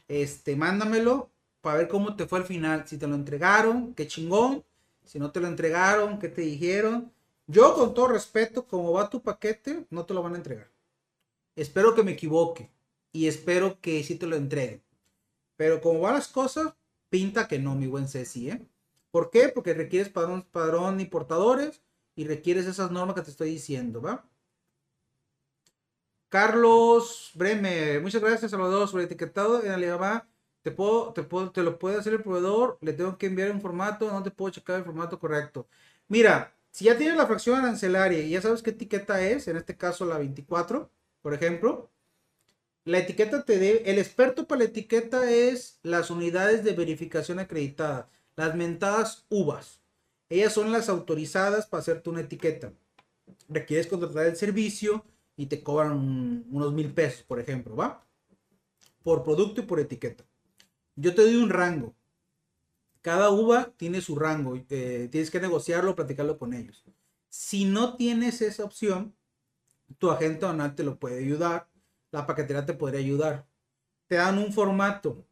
Este, mándamelo para ver cómo te fue al final. Si te lo entregaron, qué chingón. Si no te lo entregaron, qué te dijeron. Yo, con todo respeto, como va tu paquete, no te lo van a entregar. Espero que me equivoque y espero que sí te lo entreguen. Pero como van las cosas, pinta que no, mi buen Ceci, ¿eh? ¿Por qué? Porque requieres padrón, padrón importadores y requieres esas normas que te estoy diciendo, ¿va? Carlos Bremer, muchas gracias, Salvador, sobre etiquetado en Alibaba. Te, puedo, te, puedo, te lo puede hacer el proveedor, le tengo que enviar un formato, no te puedo checar el formato correcto. Mira, si ya tienes la fracción arancelaria y ya sabes qué etiqueta es, en este caso la 24, por ejemplo, la etiqueta te debe, el experto para la etiqueta es las unidades de verificación acreditada, las mentadas UVAs. Ellas son las autorizadas para hacerte una etiqueta. Requieres contratar el servicio y te cobran unos mil pesos, por ejemplo, ¿va? Por producto y por etiqueta. Yo te doy un rango cada uva tiene su rango, tienes que negociarlo, platicarlo con ellos. Si no tienes esa opción, tu agente aduanal te lo puede ayudar, la paquetería te podría ayudar. Te dan un formato,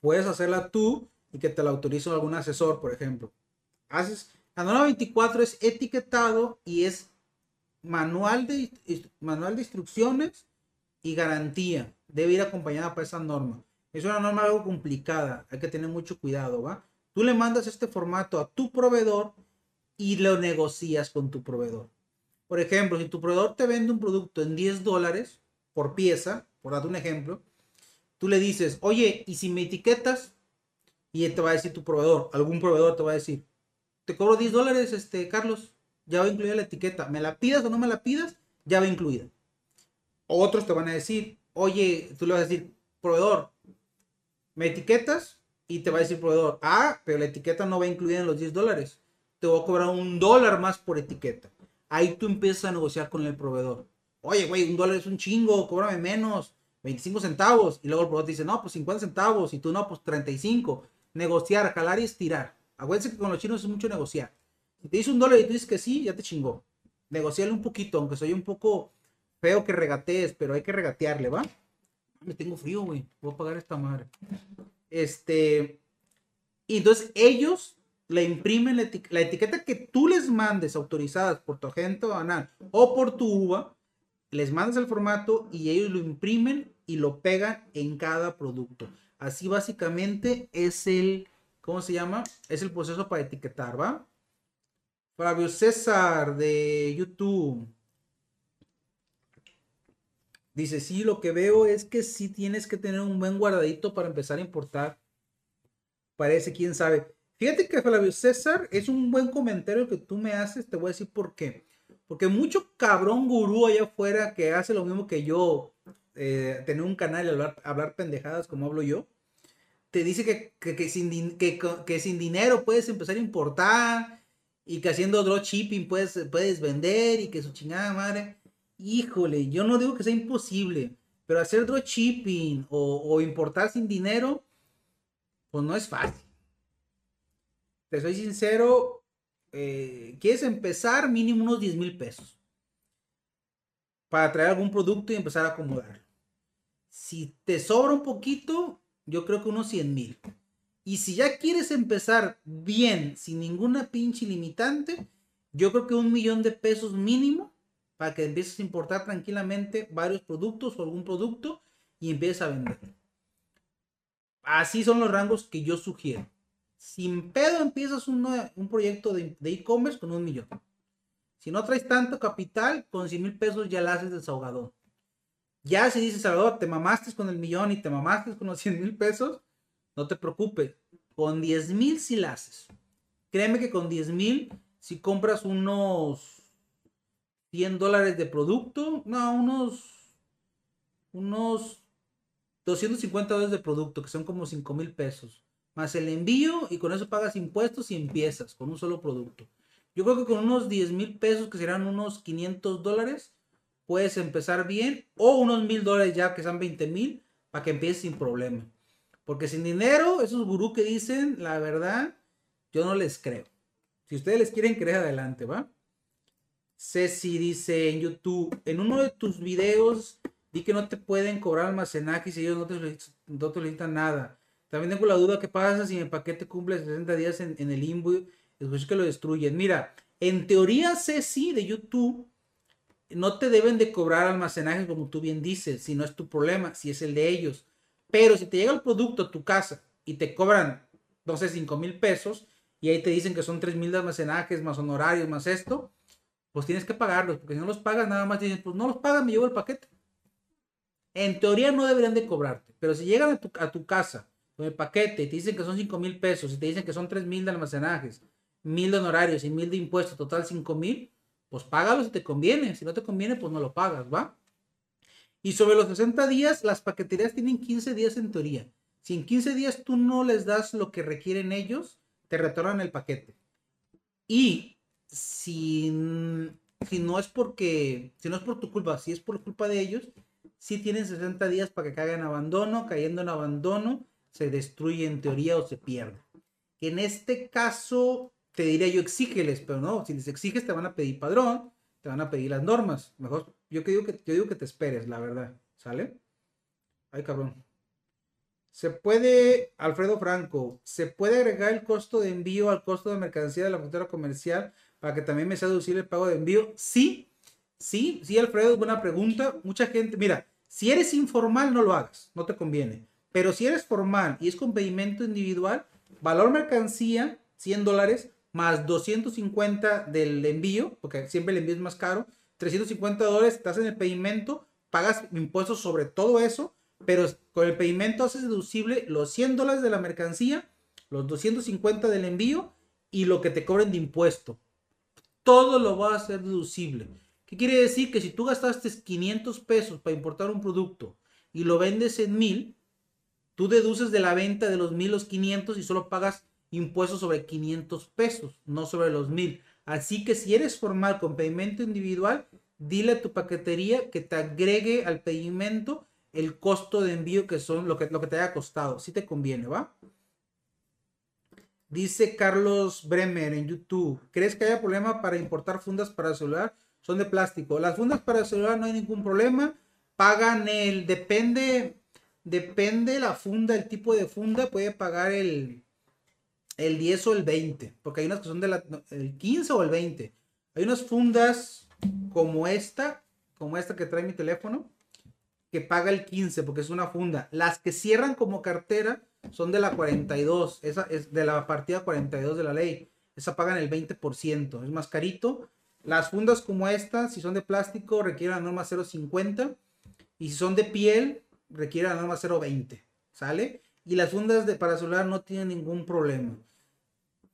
puedes hacerla tú y que te la autorice algún asesor, por ejemplo. Haces, la norma 24 es etiquetado y es manual de, manual de instrucciones y garantía. Debe ir acompañada por esa norma. Es una norma algo complicada, hay que tener mucho cuidado, ¿va? Tú le mandas este formato a tu proveedor y lo negocias con tu proveedor. Por ejemplo, si tu proveedor te vende un producto en 10 dólares por pieza, por darte un ejemplo, tú le dices, oye, ¿y si me etiquetas? Y te va a decir tu proveedor, algún proveedor te va a decir, te cobro 10 dólares, este, Carlos, ya va incluida la etiqueta. ¿Me la pidas o no me la pidas? Ya va incluida. Otros te van a decir, oye, tú le vas a decir, proveedor, me etiquetas y te va a decir proveedor, ah, pero la etiqueta no va incluida en los 10 dólares. Te voy a cobrar un dólar más por etiqueta. Ahí tú empiezas a negociar con el proveedor. Oye, güey, un dólar es un chingo, cóbrame menos, 25 centavos. Y luego el proveedor te dice, no, pues 50 centavos. Y tú no, pues 35. Negociar, jalar y estirar. Acuérdense que con los chinos es mucho negociar. Si te dice un dólar y tú dices que sí, ya te chingó. Negociarle un poquito, aunque soy un poco feo que regatees, pero hay que regatearle, ¿va? Me tengo frío, güey, voy a pagar esta madre. Este, y entonces ellos le imprimen la, etiqueta que tú les mandes autorizadas por tu agente banal o por tu uva, les mandas el formato y ellos lo imprimen y lo pegan en cada producto. Así básicamente es el, ¿cómo se llama? Es el proceso para etiquetar, ¿va? Fabio César de YouTube. Dice, sí, lo que veo es que sí tienes que tener un buen guardadito para empezar a importar. Parece, quién sabe. Fíjate que Flavio César es un buen comentario que tú me haces. Te voy a decir por qué. Porque mucho cabrón gurú allá afuera que hace lo mismo que yo, eh, tener un canal y hablar, hablar, pendejadas como hablo yo, te dice que, que, sin, que, sin dinero puedes empezar a importar y que haciendo dropshipping puedes, puedes vender y que su chingada madre híjole, yo no digo que sea imposible, pero hacer dropshipping o, o importar sin dinero, pues no es fácil. Te soy sincero, eh, quieres empezar mínimo unos 10 mil pesos para traer algún producto y empezar a acomodar. Si te sobra un poquito, yo creo que unos 100 mil. Y si ya quieres empezar bien, sin ninguna pinche limitante, yo creo que un millón de pesos mínimo para que empieces a importar tranquilamente varios productos o algún producto y empieces a vender. Así son los rangos que yo sugiero. Sin pedo empiezas un, un proyecto de e-commerce con un millón. Si no traes tanto capital, con 100 mil pesos ya la haces desahogador. Ya si dices, Salvador, te mamaste con el millón y te mamaste con los 100 mil pesos, no te preocupes. Con 10 mil si la haces. Créeme que con 10 mil, si compras unos 100 dólares de producto, no, unos, unos 250 dólares de producto, que son como 5 mil pesos, más el envío y con eso pagas impuestos y empiezas con un solo producto. Yo creo que con unos 10 mil pesos, que serán unos 500 dólares, puedes empezar bien, o unos mil dólares ya que sean 20 mil, para que empieces sin problema. Porque sin dinero, esos gurús que dicen, la verdad, yo no les creo. Si ustedes les quieren creer, adelante, ¿va? Ceci dice en YouTube, en uno de tus videos di que no te pueden cobrar almacenaje si ellos no te, no te nada. También tengo la duda, ¿qué pasa si el paquete cumple 60 días en, el limbo y después que lo destruyen? Mira, en teoría Ceci de YouTube no te deben de cobrar almacenaje como tú bien dices, si no es tu problema, si es el de ellos. Pero si te llega el producto a tu casa y te cobran, no sé, 5 mil pesos y ahí te dicen que son 3 mil de almacenajes más honorarios más esto, pues tienes que pagarlos, porque si no los pagas nada más dicen, pues no los pagas, me llevo el paquete. En teoría no deberían de cobrarte, pero si llegan a tu, a tu casa con el paquete y te dicen que son 5 mil pesos y te dicen que son 3 mil de almacenajes, mil de honorarios y mil de impuestos, total 5 mil, pues págalo si te conviene. Si no te conviene, pues no lo pagas, ¿va? Y sobre los 60 días, las paqueterías tienen 15 días en teoría. Si en 15 días tú no les das lo que requieren ellos, te retornan el paquete. Y si, si no es porque, si no es por tu culpa, si es por culpa de ellos, si tienen 60 días para que caigan abandono, cayendo en abandono, se destruye en teoría o se pierde. En este caso, te diría yo, exígeles, pero no, si les exiges te van a pedir padrón, te van a pedir las normas. Mejor yo, que digo que, yo digo que te esperes, la verdad. ¿Sale? Ay, cabrón. Se puede, Alfredo Franco, ¿se puede agregar el costo de envío al costo de mercancía de la factura comercial para que también me sea deducible el pago de envío? Sí, sí, sí, Alfredo, buena pregunta. Mucha gente, mira, si eres informal no lo hagas, no te conviene. Pero si eres formal y es con pedimento individual, valor mercancía, 100 dólares, más 250 del envío, porque siempre el envío es más caro, 350 dólares, estás en el pedimento, pagas impuestos sobre todo eso, pero con el pedimento haces deducible los 100 dólares de la mercancía, los 250 del envío y lo que te cobren de impuesto. Todo lo va a ser deducible. ¿Qué quiere decir? Que si tú gastaste 500 pesos para importar un producto y lo vendes en 1000, tú deduces de la venta de los 1000 los 500 y solo pagas impuestos sobre 500 pesos, no sobre los 1000. Así que si eres formal con pedimento individual, dile a tu paquetería que te agregue al pedimento el costo de envío que son lo que, lo que te haya costado. Si te conviene, ¿va? Dice Carlos Bremer en YouTube, ¿crees que haya problema para importar fundas para celular? Son de plástico. Las fundas para celular no hay ningún problema. Pagan el, depende, depende la funda, el tipo de funda, puede pagar el, el 10 o el 20, porque hay unas que son de la, el 15 o el 20. Hay unas fundas como esta, como esta que trae mi teléfono, que paga el 15 porque es una funda. Las que cierran como cartera son de la 42, esa es de la partida 42 de la ley. Esa pagan el 20%, es más carito. Las fundas como esta, si son de plástico, requieren la norma 0.50 y si son de piel, requieren la norma 0.20, ¿sale? y las fundas de para celular no tienen ningún problema.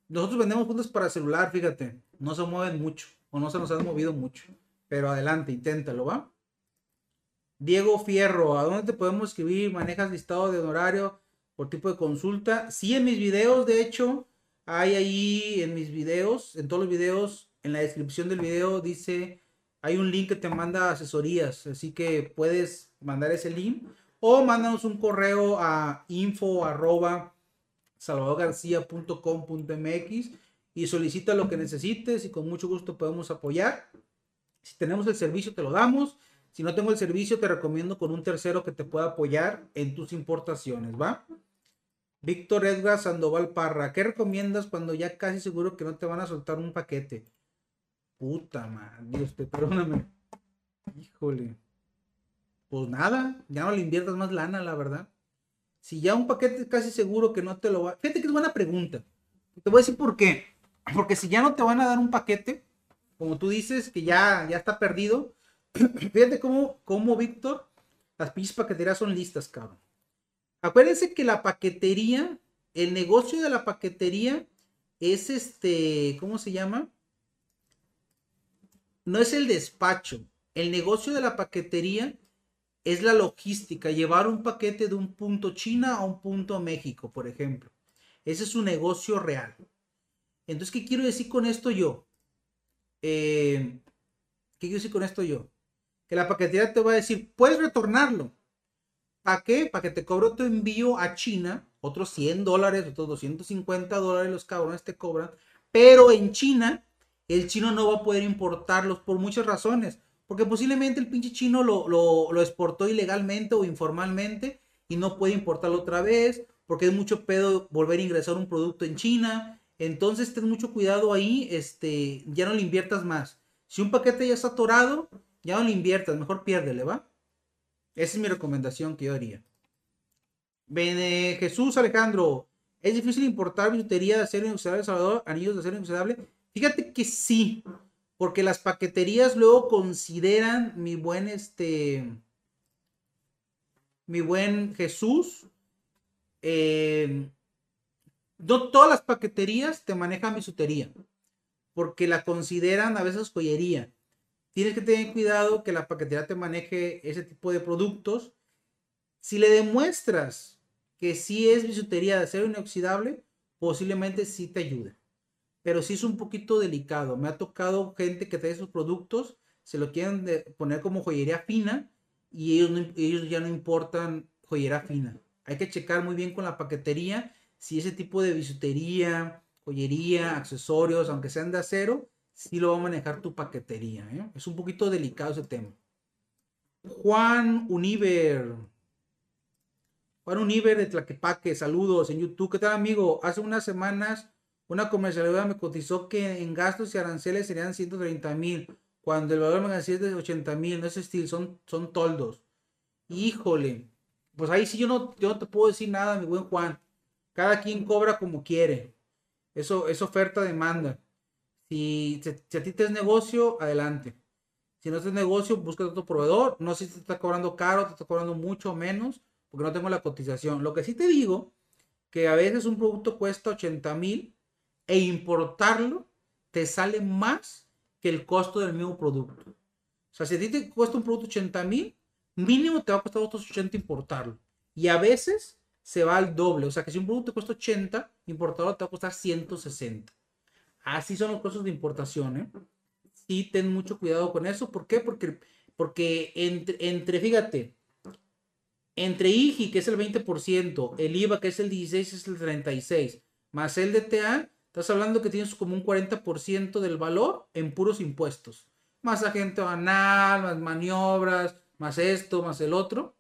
Nosotros vendemos fundas para celular, fíjate, no se mueven mucho o no se nos han movido mucho, pero adelante, inténtalo, ¿va? Diego Fierro, ¿a dónde te podemos escribir? ¿Manejas listado de honorario por tipo de consulta? Sí, en mis videos, de hecho, hay ahí en mis videos, en todos los videos, en la descripción del video dice, hay un link que te manda asesorías, así que puedes mandar ese link o mándanos un correo a info arroba salvadorgarcia.com.mx y solicita lo que necesites y con mucho gusto podemos apoyar. Si tenemos el servicio te lo damos. Si no tengo el servicio te recomiendo con un tercero que te pueda apoyar en tus importaciones, ¿va? Víctor Edgar Sandoval Parra, ¿qué recomiendas cuando ya casi seguro que no te van a soltar un paquete? Puta madre, Dios te perdóname. Híjole pues nada, ya no le inviertas más lana, la verdad. Si ya un paquete casi seguro que no te lo va. Fíjate que es buena pregunta. Te voy a decir por qué. Porque si ya no te van a dar un paquete, como tú dices, que ya, ya está perdido, fíjate cómo, cómo Víctor, las pinches paqueterías son listas, cabrón. Acuérdense que la paquetería, el negocio de la paquetería es este, ¿cómo se llama? No es el despacho. El negocio de la paquetería es la logística, llevar un paquete de un punto China a un punto México, por ejemplo. Ese es un negocio real. Entonces, ¿qué quiero decir con esto yo? Eh, ¿Qué quiero decir con esto yo? que la paquetería te va a decir, puedes retornarlo. ¿Para qué? Para que te cobre tu envío a China, otros 100 dólares, otros 250 dólares los cabrones te cobran, pero en China el chino no va a poder importarlos por muchas razones. Porque posiblemente el pinche chino lo, lo, exportó ilegalmente o informalmente y no puede importarlo otra vez. Porque es mucho pedo volver a ingresar un producto en China. Entonces ten mucho cuidado ahí. Este, ya no le inviertas más. Si un paquete ya está atorado, ya no le inviertas. Mejor piérdele, ¿va? Esa es mi recomendación que yo haría. Jesús Alejandro. ¿Es difícil importar bisutería de acero inoxidable Salvador? Anillos de acero inoxidable. Fíjate que sí, porque las paqueterías luego consideran mi buen este, mi buen Jesús. Eh, no todas las paqueterías te manejan bisutería, porque la consideran a veces joyería. Tienes que tener cuidado que la paquetería te maneje ese tipo de productos. Si le demuestras que sí es bisutería de acero inoxidable, posiblemente sí te ayude pero sí es un poquito delicado. Me ha tocado gente que trae esos productos, se lo quieren poner como joyería fina y ellos, ellos ya no importan joyería fina. Hay que checar muy bien con la paquetería si ese tipo de bisutería, joyería, accesorios, aunque sean de acero, sí lo va a manejar tu paquetería. ¿eh? Es un poquito delicado ese tema. Juan Univer. Juan Univer de Tlaquepaque, saludos en YouTube. ¿Qué tal, amigo? Hace unas semanas una comercialidad me cotizó que en gastos y aranceles serían 130 mil, cuando el valor me es de 80 mil, no es estilo, son, son toldos. Híjole, pues ahí sí yo no, yo no te puedo decir nada, mi buen Juan. Cada quien cobra como quiere. Eso es oferta-demanda. Si, a ti te es negocio, adelante. Si no es negocio, busca otro proveedor. No sé si te está cobrando caro, te está cobrando mucho menos, porque no tengo la cotización. Lo que sí te digo, que a veces un producto cuesta 80 mil e importarlo te sale más que el costo del mismo producto. O sea, si a ti te cuesta un producto 80 mil, mínimo te va a costar otros 80 importarlo. Y a veces se va al doble. O sea, que si un producto te cuesta 80, importarlo te va a costar 160. Así son los costos de importación. ¿eh? Sí, ten mucho cuidado con eso. ¿Por qué? Porque, porque entre, entre, fíjate, entre IGI, que es el 20%, el IVA, que es el 16, es el 36, más el DTA, Estás hablando que tienes como un 40% del valor en puros impuestos. Más agente banal, más maniobras, más esto, más el otro.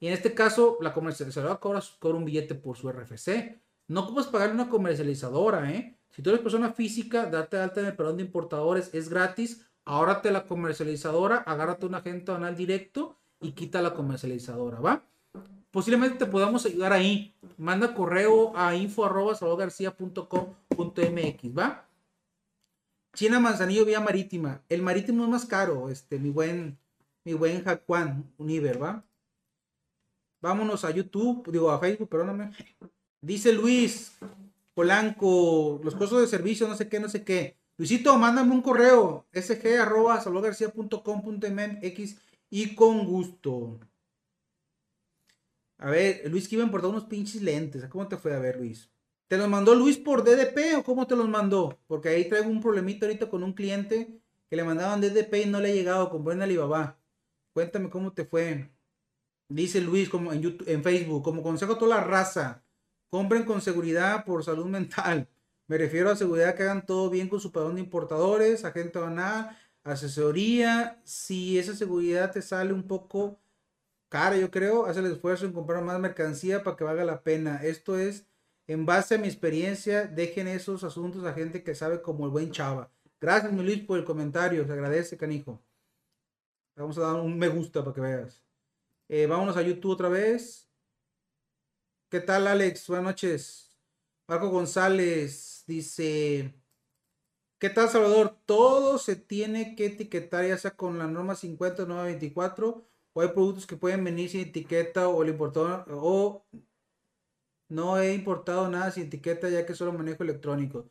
Y en este caso, la comercializadora cobra, cobra un billete por su RFC. No puedes pagarle una comercializadora, ¿eh? Si tú eres persona física, date alta en el perdón de importadores, es gratis. Ahórrate la comercializadora, agárrate un agente banal directo y quita la comercializadora, ¿va? posiblemente te podamos ayudar ahí. Manda correo a info arroba ¿va? China Manzanillo vía marítima. El marítimo es más caro, este, mi buen, mi buen Jacuán Univer, ¿va? Vámonos a YouTube, digo a Facebook, perdóname. Dice Luis Polanco, los costos de servicio, no sé qué, no sé qué. Luisito, mándame un correo, sg arroba y con gusto. A ver, Luis a importar unos pinches lentes. ¿Cómo te fue a ver, Luis? ¿Te los mandó Luis por DDP o cómo te los mandó? Porque ahí traigo un problemita ahorita con un cliente que le mandaban DDP y no le ha llegado con buen Alibaba. Cuéntame cómo te fue. Dice Luis como en, YouTube, en Facebook, como consejo a toda la raza, compren con seguridad por salud mental. Me refiero a seguridad que hagan todo bien con su padrón de importadores, agente banal, asesoría. Si esa seguridad te sale un poco cara, yo creo, hace el esfuerzo en comprar más mercancía para que valga la pena. Esto es, en base a mi experiencia, dejen esos asuntos a gente que sabe como el buen chava. Gracias, Luis, por el comentario. Se agradece, canijo. Vamos a dar un me gusta para que veas. Eh, vámonos a YouTube otra vez. ¿Qué tal, Alex? Buenas noches. Marco González dice: ¿Qué tal, Salvador? Todo se tiene que etiquetar, ya sea con la norma 50 24 o hay productos que pueden venir sin etiqueta o el importador o no he importado nada sin etiqueta ya que solo manejo electrónico.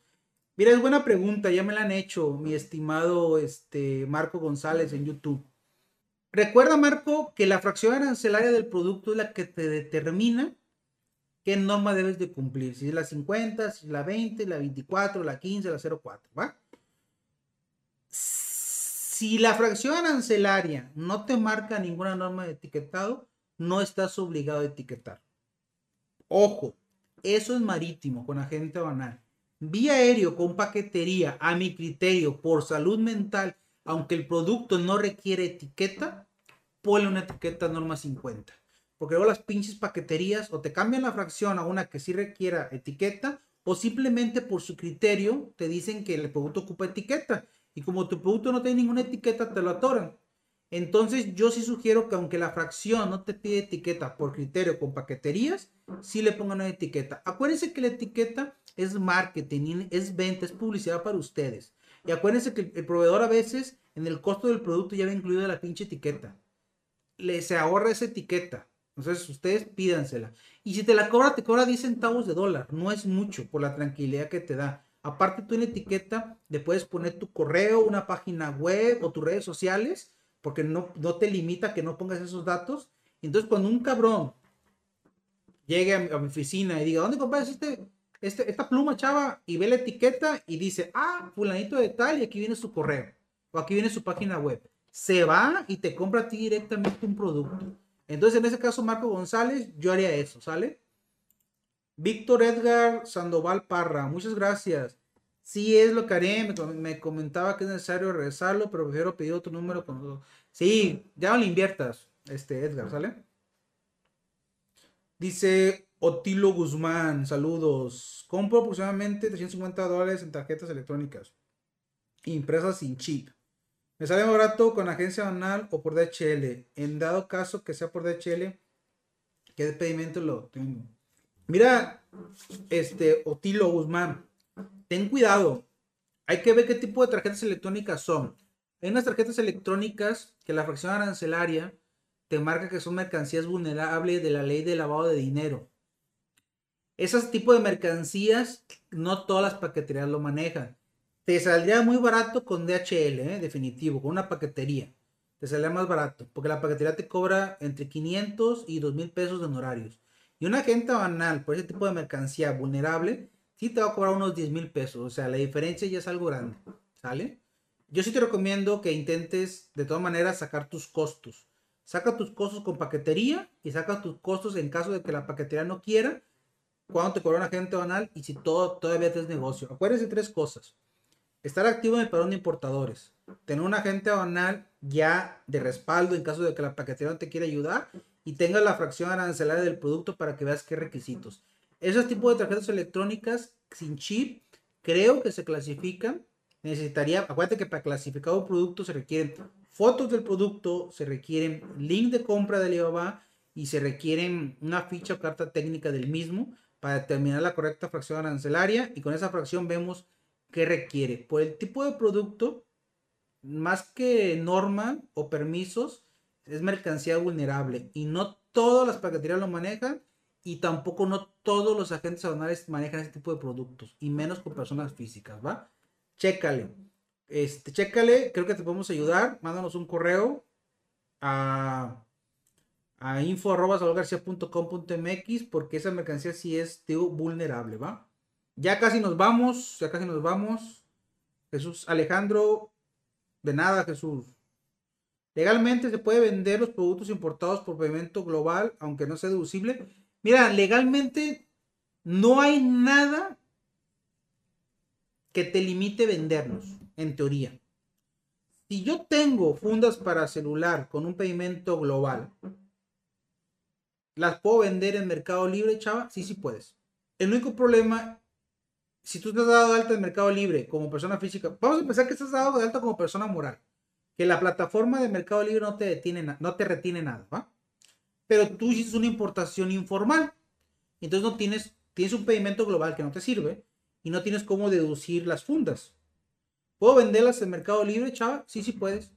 Mira, es buena pregunta, ya me la han hecho mi estimado este Marco González en YouTube. Recuerda, Marco, que la fracción arancelaria del producto es la que te determina qué norma debes de cumplir. Si es la 50, si es la 20, la 24, la 15, la 04, ¿va? Si la fracción arancelaria no te marca ninguna norma de etiquetado, no estás obligado a etiquetar. Ojo, eso es marítimo con agente banal. Vía aéreo con paquetería, a mi criterio, por salud mental, aunque el producto no requiere etiqueta, ponle una etiqueta norma 50. Porque luego las pinches paqueterías o te cambian la fracción a una que sí requiera etiqueta o simplemente por su criterio te dicen que el producto ocupa etiqueta. Y como tu producto no tiene ninguna etiqueta, te lo atoran. Entonces yo sí sugiero que aunque la fracción no te pide etiqueta por criterio con paqueterías, sí le pongan una etiqueta. Acuérdense que la etiqueta es marketing, es venta, es publicidad para ustedes. Y acuérdense que el proveedor a veces en el costo del producto ya va incluida la pinche etiqueta. Le, se ahorra esa etiqueta. Entonces ustedes pídansela. Y si te la cobra, te cobra 10 centavos de dólar. No es mucho por la tranquilidad que te da. Aparte tú en la etiqueta le puedes poner tu correo, una página web o tus redes sociales porque no, no te limita que no pongas esos datos. Entonces, cuando un cabrón llegue a mi, oficina y diga, ¿dónde compras este, este, esta pluma, chava? Y ve la etiqueta y dice, ah, fulanito de tal, y aquí viene su correo, o aquí viene su página web. Se va y te compra a ti directamente un producto. Entonces, en ese caso, Marco González, yo haría eso, ¿sale? Víctor Edgar Sandoval Parra, muchas gracias. Sí, es lo que haré. Me, comentaba que es necesario regresarlo, pero prefiero pedir otro número. Con... Sí, ya no inviertas, este Edgar, ¿sale? Dice Otilo Guzmán, saludos. Compro aproximadamente 350 dólares en tarjetas electrónicas, impresas sin chip. Me sale más barato con agencia banal o por DHL. En dado caso que sea por DHL, ¿qué pedimento lo tengo? Mira, este Otilo Guzmán ten cuidado. Hay que ver qué tipo de tarjetas electrónicas son. Hay unas tarjetas electrónicas que la fracción arancelaria te marca que son mercancías vulnerables de la ley de lavado de dinero. Esos tipos de mercancías, no todas las paqueterías lo manejan. Te saldría muy barato con DHL, ¿eh? definitivo, con una paquetería. Te saldría más barato, porque la paquetería te cobra entre 500 y 2000 pesos de honorarios. Y una agente banal por ese tipo de mercancía vulnerable sí te va a cobrar unos 10 mil pesos. O sea, la diferencia ya es algo grande. ¿Sale? Yo sí te recomiendo que intentes de todas maneras sacar tus costos. Saca tus costos con paquetería y saca tus costos en caso de que la paquetería no quiera. Cuando te cobra un agente banal y si todo todavía te es negocio. Acuérdense tres cosas. Estar activo en el padrón de importadores. Tener un agente banal ya de respaldo en caso de que la paquetería no te quiera ayudar. Y tenga la fracción arancelaria del producto para que veas qué requisitos. Esos tipos de tarjetas electrónicas sin chip creo que se clasifican. Necesitaría, acuérdate que para clasificar un producto se requieren fotos del producto, se requieren link de compra de Alibaba y se requieren una ficha o carta técnica del mismo para determinar la correcta fracción arancelaria y con esa fracción vemos qué requiere. Por el tipo de producto, más que norma o permisos, es mercancía vulnerable y no todas las paqueterías lo manejan y tampoco no todos los agentes aduanales manejan ese tipo de productos y menos con personas físicas, ¿va? Chécale. Este, chécale, creo que te podemos ayudar. Mándanos un correo a, a info.salvadorgarcia.com.mx porque esa mercancía sí es vulnerable, ¿va? Ya casi nos vamos, ya casi nos vamos. Jesús Alejandro, de nada, Jesús. Legalmente se puede vender los productos importados por pavimento global, aunque no sea deducible. Mira, legalmente no hay nada que te limite vendernos, en teoría. Si yo tengo fundas para celular con un pedimento global, ¿las puedo vender en Mercado Libre, chava? Sí, sí puedes. El único problema, si tú te has dado de alta en Mercado Libre como persona física, vamos a pensar que estás dado de alta como persona moral. Que la plataforma de Mercado Libre no te, detiene, no te retiene nada, ¿va? pero tú hiciste una importación informal. Entonces no tienes, tienes un pedimento global que no te sirve y no tienes cómo deducir las fundas. ¿Puedo venderlas en Mercado Libre, chava? Sí, sí puedes.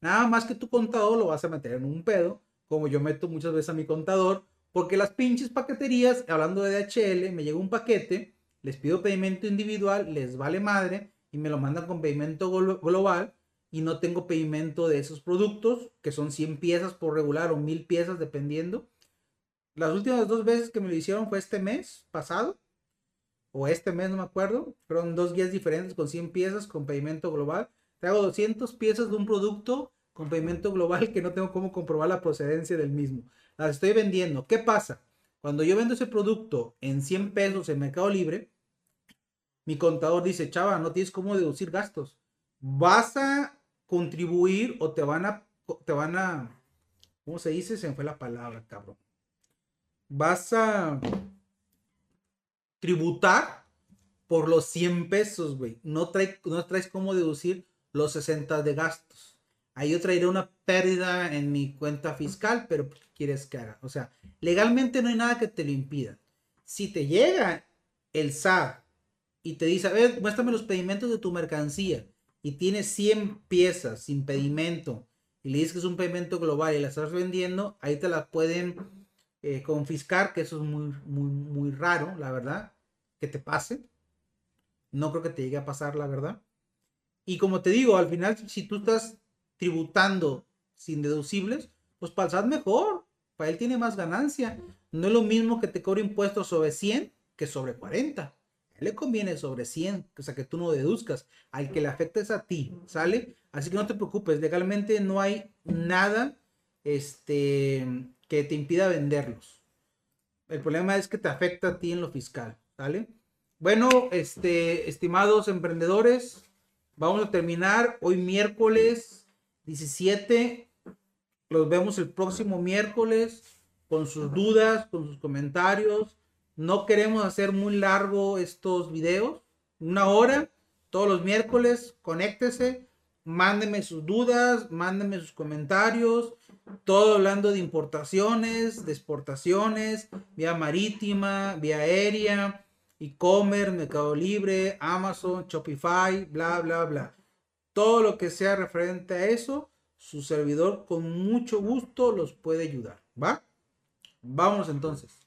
Nada más que tu contador lo vas a meter en un pedo, como yo meto muchas veces a mi contador, porque las pinches paqueterías, hablando de DHL, me llega un paquete, les pido pedimento individual, les vale madre y me lo mandan con pedimento global y no tengo pedimento de esos productos, que son 100 piezas por regular o 1000 piezas dependiendo. Las últimas dos veces que me lo hicieron fue este mes pasado, o este mes, no me acuerdo. Fueron dos guías diferentes con 100 piezas con pedimento global. te hago 200 piezas de un producto con pedimento global que no tengo cómo comprobar la procedencia del mismo. Las estoy vendiendo. ¿Qué pasa? Cuando yo vendo ese producto en 100 pesos en Mercado Libre, mi contador dice, chava, no tienes cómo deducir gastos. Vas a contribuir o te van a, te van a, ¿cómo se dice? Se me fue la palabra, cabrón. Vas a tributar por los 100 pesos, güey. No, no traes cómo deducir los 60 de gastos. Ahí yo traeré una pérdida en mi cuenta fiscal, pero ¿qué quieres que haga? O sea, legalmente no hay nada que te lo impida. Si te llega el SAT y te dice, a ver, muéstrame los pedimentos de tu mercancía y tienes 100 piezas sin pedimento y le dices que es un pedimento global y la estás vendiendo, ahí te la pueden eh, confiscar, que eso es muy, muy, muy raro, la verdad, que te pase. No creo que te llegue a pasar, la verdad. Y como te digo, al final, si tú estás tributando sin deducibles, pues para el SAT mejor, para él tiene más ganancia. No es lo mismo que te cobre impuestos sobre 100 que sobre 40. A él le conviene sobre 100, o sea, que tú no deduzcas. Al que le afecta es a ti, ¿sale? Así que no te preocupes, legalmente no hay nada este, que te impida venderlos. El problema es que te afecta a ti en lo fiscal, ¿sale? Bueno, este, estimados emprendedores, vamos a terminar hoy miércoles 17. Los vemos el próximo miércoles con sus dudas, con sus comentarios. No queremos hacer muy largo estos videos. Una hora, todos los miércoles, conéctese, mándeme sus dudas, mándeme sus comentarios. Todo hablando de importaciones, de exportaciones, vía marítima, vía aérea e-commerce, Mercado Libre, Amazon, Shopify, bla, bla, bla. Todo lo que sea referente a eso, su servidor con mucho gusto los puede ayudar. ¿Va? Vamos entonces.